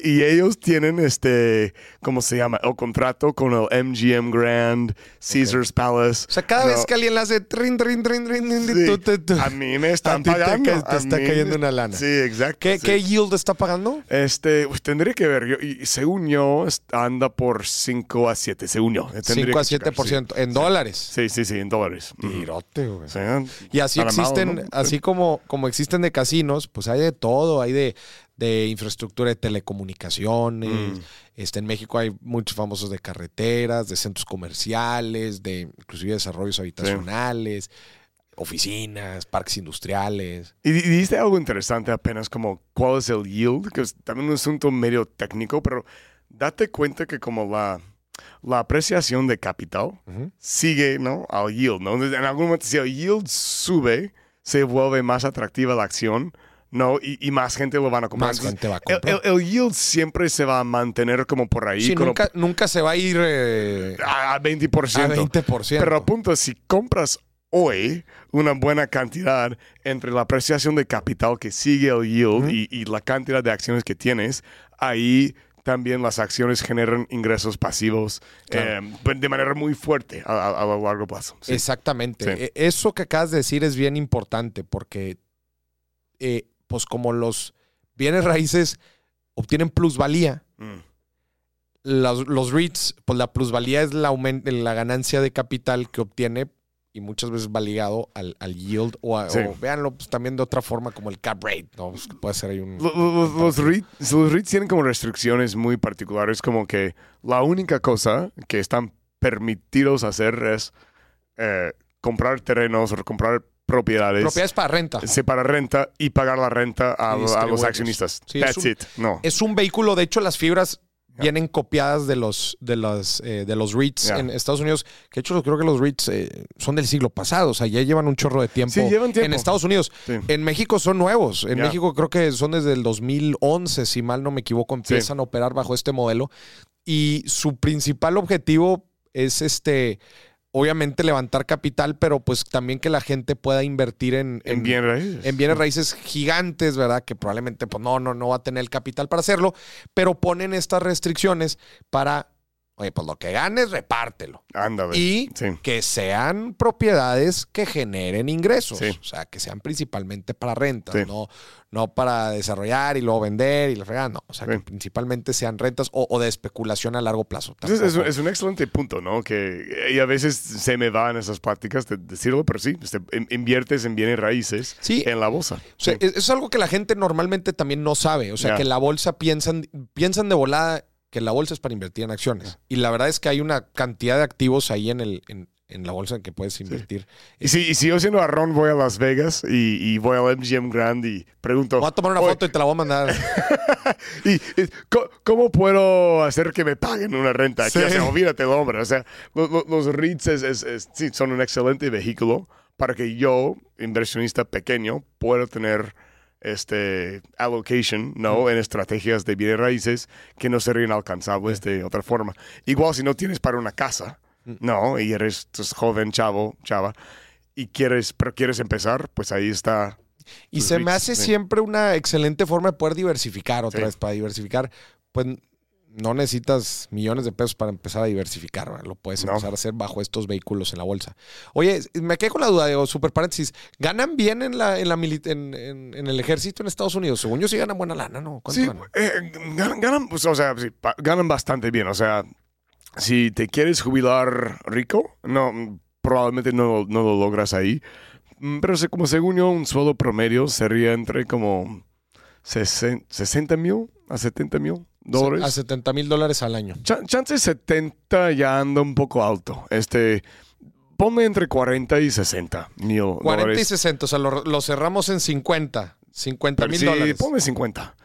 y, ellos tienen este, ¿cómo se llama? El contrato con el MGM Grand, Caesars Palace. O sea, cada vez que alguien le hace trin, trin, trin, trin, a mí me están pagando. Te, está cayendo una lana. Sí, exacto. ¿Qué, ¿Qué, yield está pagando? Este, pues, tendría que ver. Yo, y según yo, anda por 5 a 7, según yo. 5 a 7% en dólares. Sí, sí, sí, en dólares. Tirote, güey. y así existe así como, como existen de casinos, pues hay de todo, hay de, de infraestructura de telecomunicaciones. Mm. Este, en México hay muchos famosos de carreteras, de centros comerciales, de inclusive desarrollos habitacionales. oficinas, parques industriales. Y, dijiste algo interesante apenas como cuál es el yield, que es también un asunto medio técnico, pero date cuenta que como la, la apreciación de capital sigue ¿no? al yield, ¿no? En algún momento si el yield sube, se vuelve más atractiva la acción, ¿no? Y, más gente lo van a comprar. Más gente va a comprar. El, yield siempre se va a mantener como por ahí. Sí, nunca, nunca se va a ir eh, a 20%. A 20%. Pero a punto, si compras hoy una buena cantidad entre la apreciación de capital que sigue el yield y, la cantidad de acciones que tienes, ahí también las acciones generan ingresos pasivos eh, de manera muy fuerte a, largo plazo. Exactamente. E, eso que acabas de decir es bien importante porque, eh, pues como los bienes raíces obtienen plusvalía, mm. los, los, REITs, pues la plusvalía es la, la ganancia de capital que obtiene y muchas veces va ligado al, yield o, véanlo pues, también de otra forma como el cap rate, ¿no? Pues, puede ser ahí un... Los, los, REITs, tienen como restricciones muy particulares, como que la única cosa que están permitidos hacer es eh, comprar terrenos o comprar propiedades. Propiedades para renta. Sí, para renta y pagar la renta a, los accionistas. That's it. No. Es un vehículo, de hecho, las fibras vienen copiadas de los, de los, eh, de los REITs en Estados Unidos, que de hecho creo que los REITs eh, son del siglo pasado, o sea, ya llevan un chorro de tiempo, sí, llevan tiempo. en Estados Unidos. En México son nuevos, en México creo que son desde el 2011, si mal no me equivoco, empiezan a operar bajo este modelo. Y su principal objetivo es este obviamente levantar capital, pero pues también que la gente pueda invertir en, en, bienes raíces. En bienes raíces gigantes, ¿verdad? Que probablemente pues no, no, no va a tener el capital para hacerlo, pero ponen estas restricciones para Oye, pues lo que ganes, repártelo. Ándale. Y que sean propiedades que generen ingresos. O sea, que sean principalmente para rentas, no, no para desarrollar y luego vender y la fregada. No. O sea, que principalmente sean rentas o, de especulación a largo plazo. es, un excelente punto, ¿no? Que y a veces se me van esas prácticas de decirlo, pero sí, este, inviertes en bienes raíces en la bolsa. O sea, es, algo que la gente normalmente también no sabe. O sea, que la bolsa piensan, piensan de volada que la bolsa es para invertir en acciones. Y la verdad es que hay una cantidad de activos ahí en, el, en, la bolsa en que puedes invertir. Y, si, si yo siendo a Ron voy a Las Vegas y, voy al MGM Grand y pregunto... Voy a tomar una foto y te la voy a mandar. y, ¿cómo, puedo hacer que me paguen una renta? Aquí, o sea, olvídate hombre. O sea, los, REITs es, son un excelente vehículo para que yo, inversionista pequeño, pueda tener este allocation, ¿no? En estrategias de bienes raíces que no serían alcanzables de otra forma. Igual si no tienes para una casa, ¿no? Y eres pues, joven, chavo, chava, y quieres, pero quieres empezar, pues ahí está. Y se me hace siempre una excelente forma de poder diversificar otra vez, para diversificar. Pues no necesitas millones de pesos para empezar a diversificar, lo puedes empezar a hacer bajo estos vehículos en la bolsa. Oye, me quedé con la duda, digo, super paréntesis, ¿ganan bien en la, en, la en, en, el ejército en Estados Unidos? Según yo sí ganan buena lana, ¿no? Sí, ganan? Eh, ganan, pues, o sea, sí, ganan bastante bien, o sea, si te quieres jubilar rico, no, probablemente no, no lo logras ahí, mm, pero como según yo, un sueldo promedio sería entre como sesen- 60 mil a 70 mil dólares. A 70 mil dólares al año. Ch- chance 70 ya anda un poco alto. Este, ponme entre 40 y 60 mil 40 y dólares. 60, o sea, lo, lo cerramos en 50. 50 Pero mil sí, dólares. ponme 50.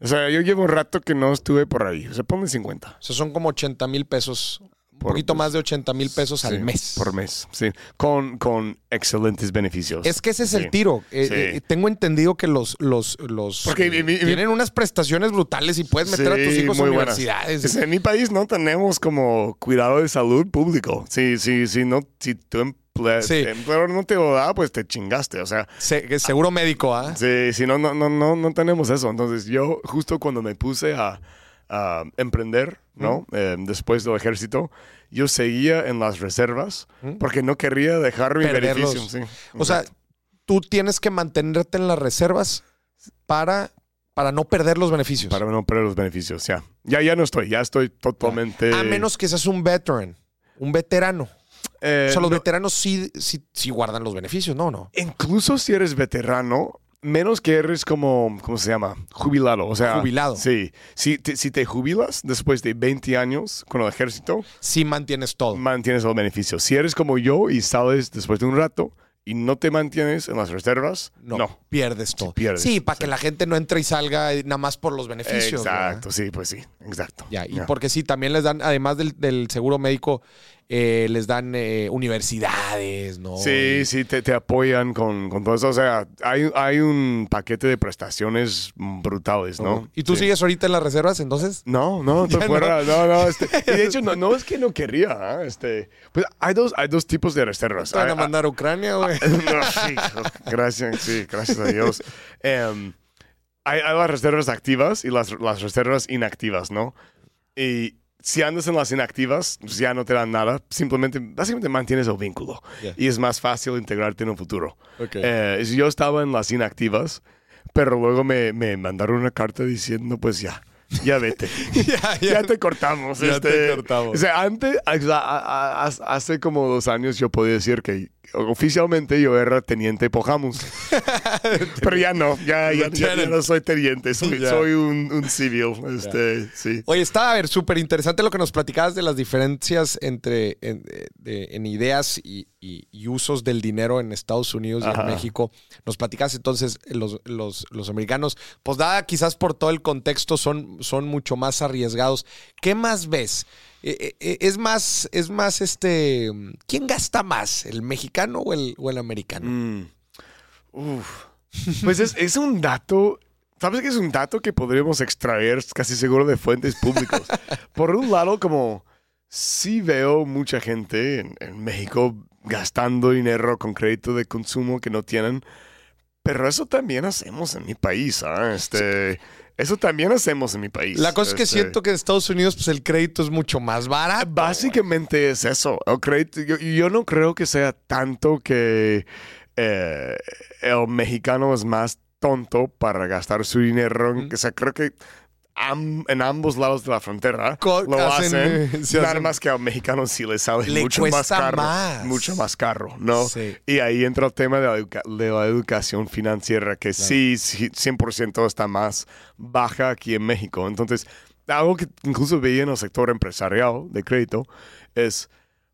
O sea, yo llevo un rato que no estuve por ahí. O sea, ponme 50. O sea, son como 80 mil pesos. Un Por- poquito más de 80 mil pesos Sí, al mes. Por mes, sí. Con, con excelentes beneficios. Es que ese es Sí. el tiro. Eh, Sí. eh, tengo entendido que los, los, los Porque eh, mi- tienen unas prestaciones brutales y puedes meter a tus hijos a universidades. Es- En mi país no tenemos como cuidado de salud público. Sí, sí, sí, no, si tu emple- Sí. empleador no te lo da, pues te chingaste. O sea, Se- seguro médico, ¿ah? sí, sí, no, no, no, no, no tenemos eso. Entonces yo justo cuando me puse a, a emprender, ¿no? Eh, después del ejército, yo seguía en las reservas Ujú. porque no quería dejar mi Perderlos. beneficio. sí. O sea, tú tienes que mantenerte en las reservas para, para no perder los beneficios. para no perder los beneficios, ya. Ya, ya no estoy, ya estoy totalmente... A menos que seas un veteran, un veterano. Eh, o sea, los no- veteranos sí, sí, sí guardan los beneficios, ¿no? no. incluso si eres veterano, menos que eres como, ¿cómo se llama? Jubilado. O sea, Jubilado. Sí. Si te, si te jubilas después de 20 años con el ejército, Sí mantienes todo. mantienes los beneficios. Si eres como yo y sales después de un rato y no te mantienes en las reservas, No, no. pierdes todo. pierdes, sí, para que sí. la gente no entre y salga eh, nada más por los beneficios. Exacto, ¿verdad? sí, pues sí, exacto. Ya, y Ya. porque sí, también les dan, además del, del seguro médico, eh, les dan eh, universidades, ¿no? Sí, sí, te, te apoyan con, con todo eso. O sea, hay, hay un paquete de prestaciones brutales, ¿no? ¿Y tú Sí. sigues ahorita en las reservas entonces? No, no, estoy fuera. No, no. este, y de hecho, no, no es que no quería. ¿ah? Este, pues hay dos, hay dos tipos de reservas. ¿Te van a mandar a Ucrania, güey? no, sí, gracias, sí, gracias a Dios. Em, hay, hay las reservas activas y las, las reservas inactivas, ¿no? Y si andas en las inactivas, pues ya no te dan nada. Simplemente, básicamente mantienes el vínculo. Ya. Y es más fácil integrarte en un futuro. Ok. Eh, yo estaba en las inactivas, pero luego me, me mandaron una carta diciendo, pues ya, ya vete. ya, ya te cortamos. Ya este. te cortamos. O sea, antes, hace como dos años yo podía decir que oficialmente yo era teniente Pojamos. Pero ya no, ya, ya, ya- ya no soy teniente, soy, un, un civil. Este, sí. Oye, está, a ver, súper interesante lo que nos platicabas de las diferencias entre en, de- en ideas y, y- y usos del dinero en Estados Unidos y Ajá. en México. Nos platicabas entonces, los, los, los americanos, pues dada quizás por todo el contexto, son, son mucho más arriesgados. ¿Qué más ves? Eh, eh, es más, es más este. ¿Quién gasta más? ¿El mexicano o el, o el americano? Mm. Pues es, es un dato. ¿Sabes que es un dato que podríamos extraer casi seguro de fuentes públicas? Por un lado, como sí veo mucha gente en, México gastando dinero con crédito de consumo que no tienen, pero eso también hacemos en mi país, ¿ah? Este, eso también hacemos en mi país. La cosa es que Este, siento que en Estados Unidos, pues el crédito es mucho más barato. Básicamente es eso. El crédito- yo, yo no creo que sea tanto que eh, el mexicano es más tonto para gastar su dinero. O sea, creo que am- en ambos lados de la frontera Co- lo hacen, eh, nada hacen- más que al mexicano sí le sale Le mucho más caro. más. Mucho más caro, ¿no? Sí. Y ahí entra el tema de la, educa- de la educación financiera, que sí, sí, 100% está más baja aquí en México. Entonces, algo que incluso veía en el sector empresarial de crédito es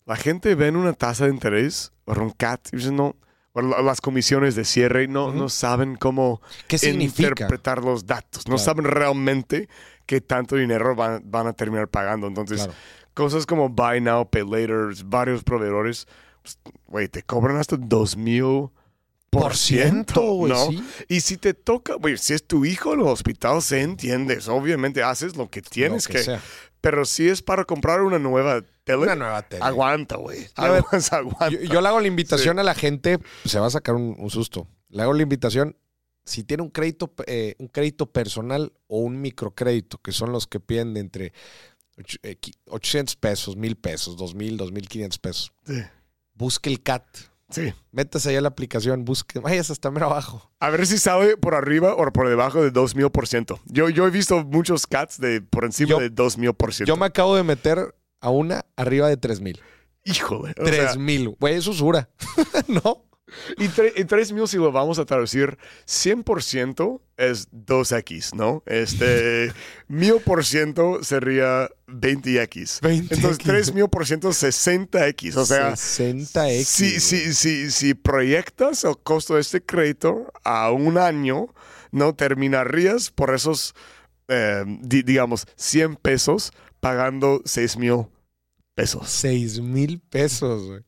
la gente ve una tasa de interés o un CAT y dicen, no, las comisiones de cierre no, no saben cómo ¿Qué interpretar los datos. No Claro. saben realmente qué tanto dinero van, van a terminar pagando. Entonces, Claro. cosas como Buy Now, Pay Later, varios proveedores, pues, güey, te cobran hasta dos mil por ciento, güey, ¿no? sí. Y si te toca, güey, si es tu hijo en el hospital, se entiende. Obviamente haces lo que tienes Lo que. sea. Pero si es para comprar una nueva tele, Una nueva tele. aguanta, güey. Aguanta, aguanta. Yo, yo le hago la invitación a la gente, pues, se va a sacar un, un susto. Le hago la invitación, si tiene un crédito, eh, un crédito personal o un microcrédito, que son los que piden de entre och- eh, qui- 800 pesos, 1000 pesos, 2000, 2500 pesos. Sí. Busque el CAT. Sí. Métase allá a la aplicación, busque, vayas hasta mero abajo. A ver si sale por arriba o por debajo de 2000 por ciento. Yo, yo he visto muchos cats de por encima Yo- de 2000 por ciento. Yo me acabo de meter a una arriba de 3000. Híjole. o sea, 3000. Güey, es usura. ¿No? Y, tre- y 3 mil, si lo vamos a traducir, 100% es 2x, ¿no? Este, 1000% sería 20x. 20X. Entonces, 3 mil por ciento, 60x. O sea, 60x. si, si, si, si proyectas el costo de este crédito a un año, no terminarías por esos, eh, di- digamos, 100 pesos pagando 6 mil pesos. 6 mil pesos, güey.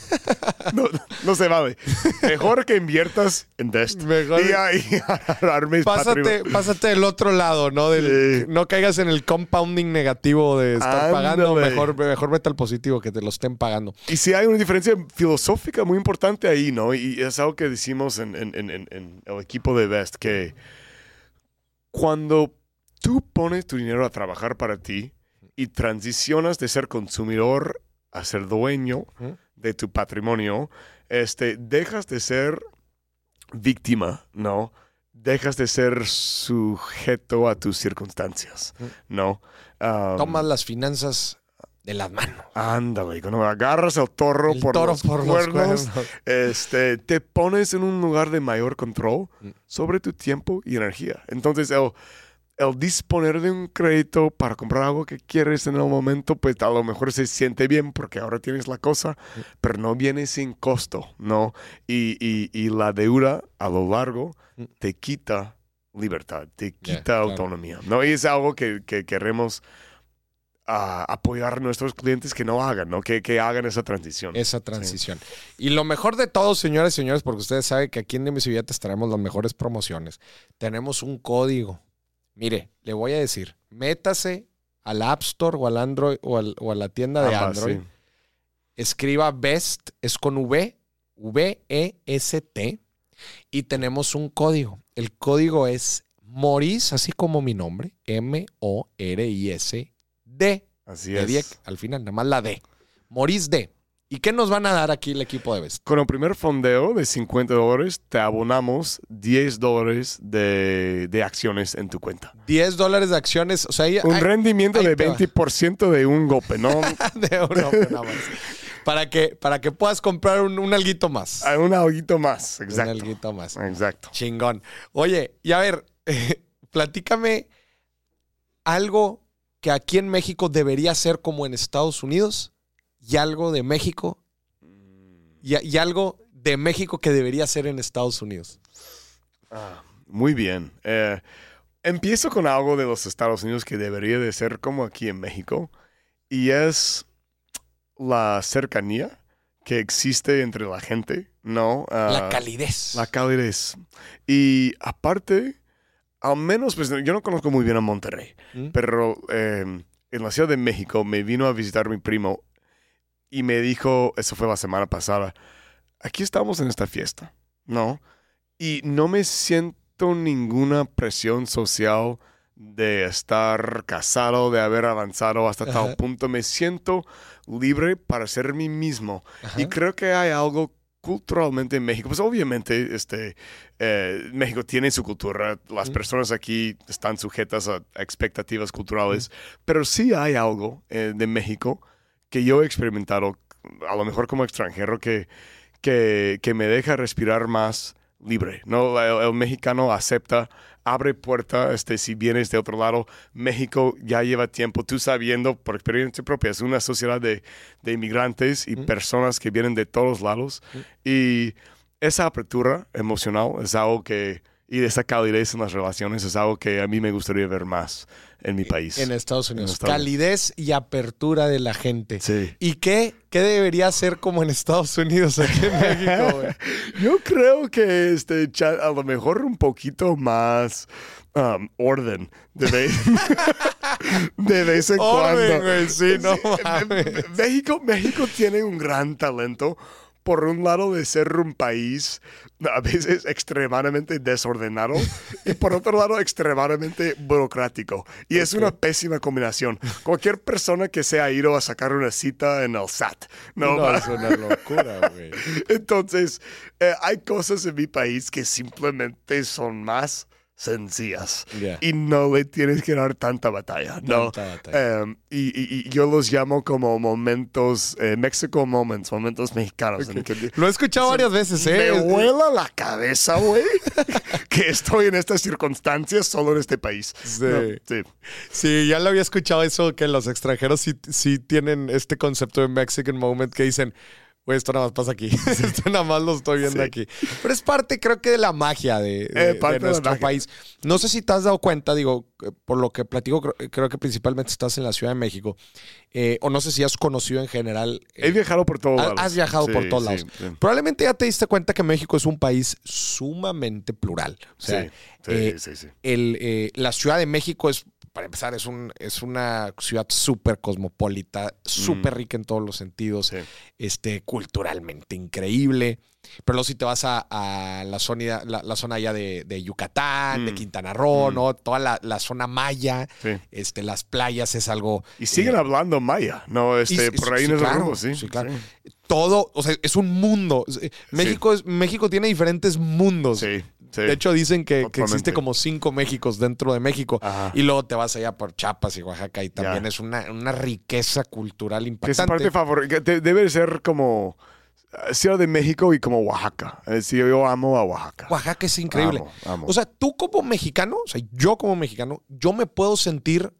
No, no se vale. Mejor que inviertas en Dest. Mejor- Y ahí Pásate, pásate del otro lado, ¿no? Del, Sí. No caigas en el compounding negativo de estar pagando. Mejor, mejor vete al positivo, que te lo estén pagando. Y sí hay una diferencia filosófica muy importante ahí, ¿no? Y es algo que decimos en, en- en- el equipo de Best, que cuando tú pones tu dinero a trabajar para ti y transicionas de ser consumidor a ser dueño. De tu patrimonio, este, dejas de ser víctima, ¿no? Dejas de ser sujeto a tus circunstancias. ¿no? Um, Tomas las finanzas de las manos. Ándale, cuando agarras el toro El por toro los por cuernos, los cuernos. este, te pones en un lugar de mayor control Mm. sobre tu tiempo y energía. Entonces, el, el disponer de un crédito para comprar algo que quieres en el momento, pues a lo mejor se siente bien porque ahora tienes la cosa, pero no viene sin costo, ¿no? Y, y- y la deuda a lo largo Mm. te quita libertad, te quita autonomía, ¿no? Y es algo que, que queremos ah, apoyar a nuestros clientes que no hagan, ¿no? Que, que hagan esa transición. Esa transición. Y lo mejor de todo, señores y señores, porque ustedes saben que aquí en Billetes traemos las mejores promociones. Tenemos un código. Mire, le voy a decir, métase al App Store o al Android o, al- o a la tienda de Android. sí. escriba BEST, es con V, V-E-S-T, y tenemos un código. El código es Moris, así como mi nombre, M-O-R-I-S-D. Así es. Al final, nada más la D. Moris D. ¿Y qué nos van a dar aquí el equipo de BEST? Con el primer fondeo de 50 dólares, te abonamos 10 dólares de, de acciones en tu cuenta. 10 dólares de acciones, o sea, ahí- Un rendimiento ahí de te va. 20% de un golpe, ¿no? de uno, nada más. Para que, para que puedas comprar un, un alguito más. A un algo más, Un exacto. alguito más. Exacto. Chingón. Oye, y a ver, platícame algo que aquí en México debería ser como en Estados Unidos y algo de México y, y algo de México que debería ser en Estados Unidos. Ah, muy bien. Eh, empiezo con algo de los Estados Unidos que debería de ser como aquí en México y es la cercanía que existe entre la gente, ¿no? Ah, La calidez. La calidez. Y aparte, al menos, pues yo no conozco muy bien a Monterrey, ¿Mm? pero eh, en la Ciudad de México me vino a visitar mi primo y me dijo, eso fue la semana pasada, aquí estamos en esta fiesta, ¿no? Y no me siento ninguna presión social de estar casado, de haber avanzado hasta tal punto. Me siento libre para ser mí mismo. Ajá. Y creo que hay algo culturalmente en México. Pues obviamente este, eh, México tiene su cultura. Las Mm. personas aquí están sujetas a, a expectativas culturales. Pero sí hay algo eh, de México que yo he experimentado, a lo mejor como extranjero, que, que, que me deja respirar más libre. ¿no? El, el mexicano acepta, abre puerta, este, si vienes de otro lado. México ya lleva tiempo, tú sabiendo por experiencia propia, es una sociedad de, de inmigrantes y Mm. personas que vienen de todos lados. Mm. Y esa apertura emocional es algo que, y esa calidez en las relaciones es algo que a mí me gustaría ver más en mi país. En Estados Unidos. Estados Unidos. Calidez y apertura de la gente. Sí. ¿Y qué, qué debería ser como en Estados Unidos aquí en México, güey? Yo creo que este, a lo mejor un poquito más um, orden de vez, de vez en Orden, cuando. güey, sí, no mames. México, México tiene un gran talento. Por un lado de ser un país a veces extremadamente desordenado y por otro lado extremadamente burocrático. Y es una pésima combinación. Cualquier persona que se ha ido a sacar una cita en el SAT, no, No, es una locura, güey. entonces, eh, hay cosas en mi país que simplemente son más sencillas y no le tienes que dar tanta batalla, ¿no? Tanta batalla. Em, y, y- y yo los llamo como momentos, eh, Mexico moments, momentos mexicanos. que- Lo he escuchado varias veces, ¿eh? me vuela la cabeza, güey, que estoy en estas circunstancias solo en este país. Sí. No, sí. Sí, ya lo había escuchado eso, que los extranjeros sí, sí tienen este concepto de Mexican Moment que dicen, güey, esto nada más pasa aquí. esto nada más lo estoy viendo Sí. aquí. Pero es parte, creo que, de la magia de, de- Eh, de nuestro país. No sé si te has dado cuenta, digo, eh, por lo que platico, creo, creo que principalmente estás en la Ciudad de México, eh, o no sé si has conocido en general. eh, He viajado por todos lados. has viajado por todos lados. Probablemente ya te diste cuenta que México es un país sumamente plural. O sea, sí, sí, sí, sí. el, la Ciudad de México es, para empezar, es, un, es una ciudad súper cosmopolita, súper rica en todos los sentidos, Sí. este, culturalmente increíble. Pero luego si te vas a, a la, zona, la, la zona allá de, de Yucatán, de Mm. Quintana Roo, Mm. ¿no? Toda la, la zona maya, Sí. este, las playas es algo... Y siguen eh, hablando maya, ¿no? Este, y- por ahí sí, esos claro, sí. sí, claro. todo, o sea, es un mundo. México, es, México tiene diferentes mundos. Sí, sí. De hecho, dicen que, que existe como cinco Méxicos dentro de México. Ajá. Y luego te vas allá por Chiapas y Oaxaca y también es una, una riqueza cultural que es impactante. parte favorita. Debe ser como eh, Ciudad de México y como Oaxaca. Sí, yo amo a Oaxaca. Oaxaca es increíble. Amo, amo. O sea, tú como mexicano, o sea, yo como mexicano, yo me puedo sentir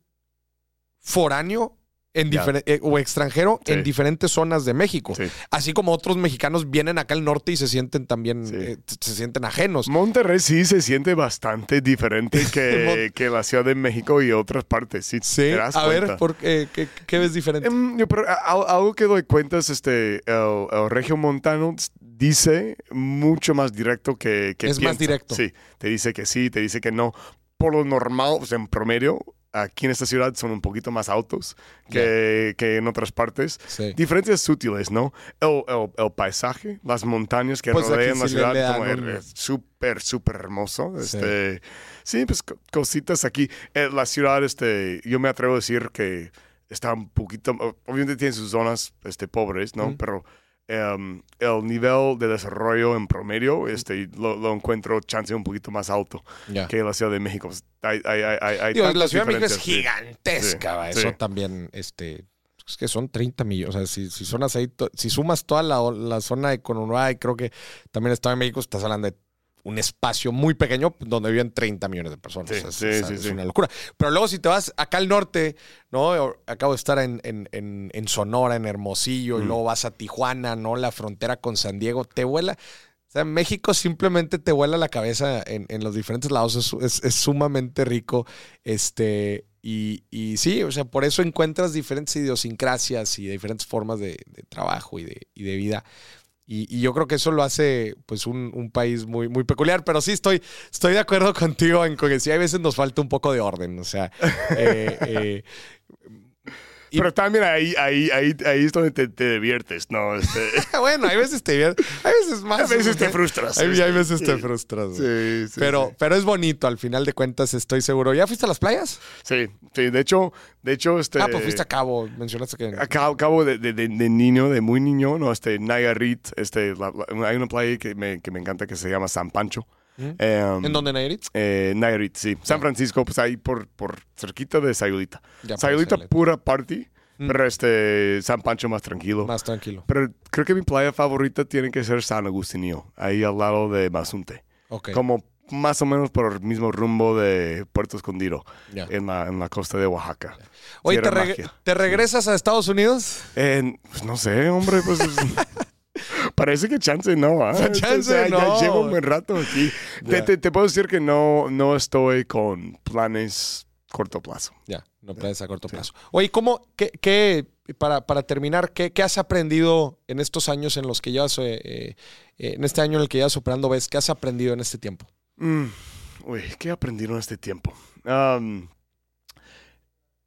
foráneo en eh, o extranjero Sí. en diferentes zonas de México. Sí. Así como otros mexicanos vienen acá al norte y se sienten también, Sí. eh, se sienten ajenos. Monterrey sí se siente bastante diferente que, que la Ciudad de México y otras partes. Sí, Sí, te das a ver, cuenta. ¿por qué, qué, qué ves diferente? Em, yo, pero, algo que doy cuenta es este, el, el regio montano dice mucho más directo que, que Es más piensa. directo. Sí, te dice que sí, te dice que no. Por lo normal, en promedio, aquí en esta ciudad son un poquito más altos que, que en otras partes. Sí. Diferencias sutiles, ¿no? El, el- el paisaje, las montañas que Pues rodean la sí ciudad, como un- es súper, súper hermoso. Sí. Este, sí, pues co- cositas aquí. Eh, la ciudad, este, yo me atrevo a decir que está un poquito, obviamente tiene sus zonas este, pobres, ¿no? Pero em, el nivel de desarrollo en promedio este, lo, lo encuentro chance un poquito más alto Ya. que la Ciudad de México. Pues, hay, hay, hay, Digo, la Ciudad de México es sí. gigantesca, Sí, va, sí. eso también, este, es que son 30 millones, o sea, si, si, sonas ahí to- si sumas toda la, la zona de Conurbá y creo que también Estado de México, estás hablando de un espacio muy pequeño donde viven 30 millones de personas. Sí, O sea, es- sí, es, sí, es una locura. Pero luego si te vas acá al norte, ¿no? Acabo de estar en, en- en- en Sonora, en Hermosillo, y Mm. luego vas a Tijuana, ¿no? La frontera con San Diego, te vuela. O sea, México simplemente te vuela la cabeza en, en los diferentes lados. Es, es- es sumamente rico. Este, y, y sí, o sea, por eso encuentras diferentes idiosincrasias y diferentes formas de, de trabajo y de, y de vida. Y, y yo creo que eso lo hace pues un, un país muy, muy peculiar. Pero sí estoy, estoy de acuerdo contigo en que sí, a veces nos falta un poco de orden. O sea, eh, eh, y- Pero también ahí, ahí, ahí, ahí es donde te, te diviertes, ¿no? Este, bueno, hay veces te diviertes, hay veces más. a veces te frustras. Hay, hay veces te frustras. Sí, sí, pero, sí. pero es bonito, al final de cuentas, estoy seguro. ¿Ya fuiste a las playas? Sí, sí, de hecho, de hecho, este... Ah, pues fuiste a Cabo, mencionaste que... Acá, acabo de, de, de- de niño, de muy niño, ¿no? Este, Nayarit, este, la- la- hay una playa que me, que me encanta que se llama San Pancho. ¿Mm? ¿En dónde, Nayarit? eh, Nayarit, sí. San Francisco, pues ahí por, por cerquita de Sayulita. Ya, Sayulita pura party, Mm. pero este, San Pancho más tranquilo. Más tranquilo. Pero creo que mi playa favorita tiene que ser San Agustinio, ahí al lado de Mazunte. Ok. Como más o menos por el mismo rumbo de Puerto Escondido, ya. en la, en la costa de Oaxaca. Oye, ¿te, reg- magia. ¿te regresas a Estados Unidos? Eh, pues no sé, hombre, pues... Parece que chance no, ¿ah? Chance no. Ya llevo un buen rato aquí. Te, Ya. te- te puedo decir que no, no estoy con planes corto plazo. Ya, no planes a corto plazo. Oye, ¿cómo, qué, qué- para, para terminar, ¿qué, qué has aprendido en estos años en los que llevas, eh, eh, en este año en el que llevas operando ves? ¿Qué has aprendido en este tiempo? Mm, uy, ¿qué he aprendido en este tiempo?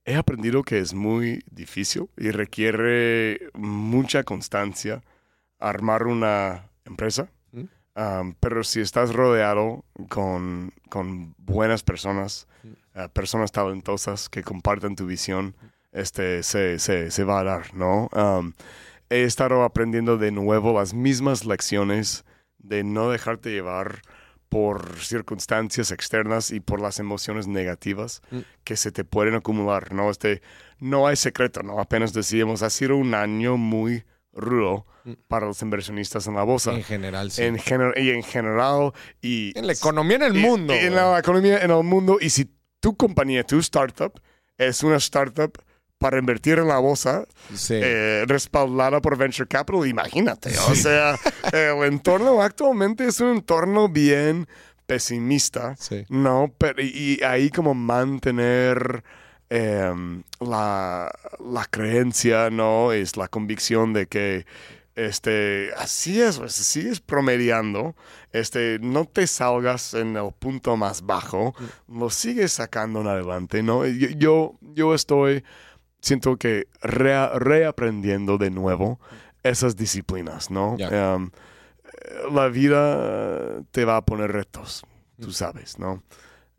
He aprendido que es muy difícil y requiere mucha constancia armar una empresa. ¿Mm? Pero si estás rodeado con, con buenas personas, Mm. eh, personas talentosas que compartan tu visión, este, se, se, se va a dar, ¿no? Am, he estado aprendiendo de nuevo las mismas lecciones de no dejarte llevar por circunstancias externas y por las emociones negativas Mm. que se te pueden acumular, ¿no? Este, no hay secreto, ¿no? Apenas decíamos, ha sido un año muy rudo Mm. Para los inversionistas en la bolsa. En general, sí. En gener- y en general, y En la economía en el y- mundo. y en la economía en el mundo, y si tu compañía, tu startup, es una startup para invertir en la bolsa, Sí. eh, respaldada por Venture Capital, imagínate. O sea, el entorno actualmente es un entorno bien pesimista, Sí. ¿no? Pero, y, y ahí como mantener em, la, la creencia, ¿no? Es la convicción de que este, así es, pues, sigues promediando, este, no te salgas en el punto más bajo, lo sigues sacando en adelante, ¿no? Yo, yo, yo estoy, siento que rea- reaprendiendo de nuevo esas disciplinas, ¿no? Em, la vida te va a poner retos, tú sabes, ¿no?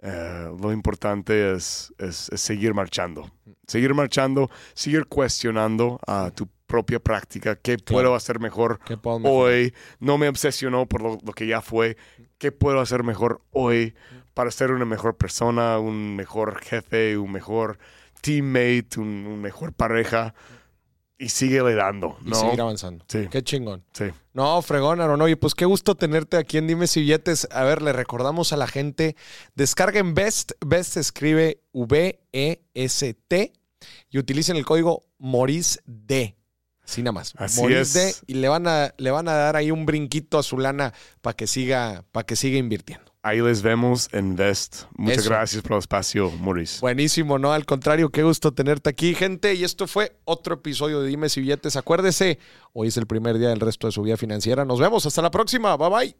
Eh, lo importante es, es- es seguir marchando. Seguir marchando, seguir cuestionando a tu propia práctica, qué puedo hacer mejor hoy. No me obsesionó por lo, lo que ya fue. ¿Qué puedo hacer mejor hoy para ser una mejor persona, un mejor jefe, un mejor teammate, un, un mejor pareja? Y síguele dando, Y ¿no? seguir avanzando. Sí. Qué chingón. Sí. No, fregón, Aaron. Oye, pues qué gusto tenerte aquí en Dime si Billetes. A ver, le recordamos a la gente, descarguen Best. Best se escribe V-E-S-T y utilicen el código MORISD. Así nada más. Así es. y le van a, le van a dar ahí un brinquito a su lana para que siga, para que siga invirtiendo. Ahí les vemos en Vest. Muchas Eso. gracias por el espacio, Maurice. Buenísimo, ¿no? Al contrario, qué gusto tenerte aquí, gente. Y esto fue otro episodio de Dime si Billetes. Acuérdese, hoy es el primer día del resto de su vida financiera. Nos vemos, hasta la próxima. Bye bye.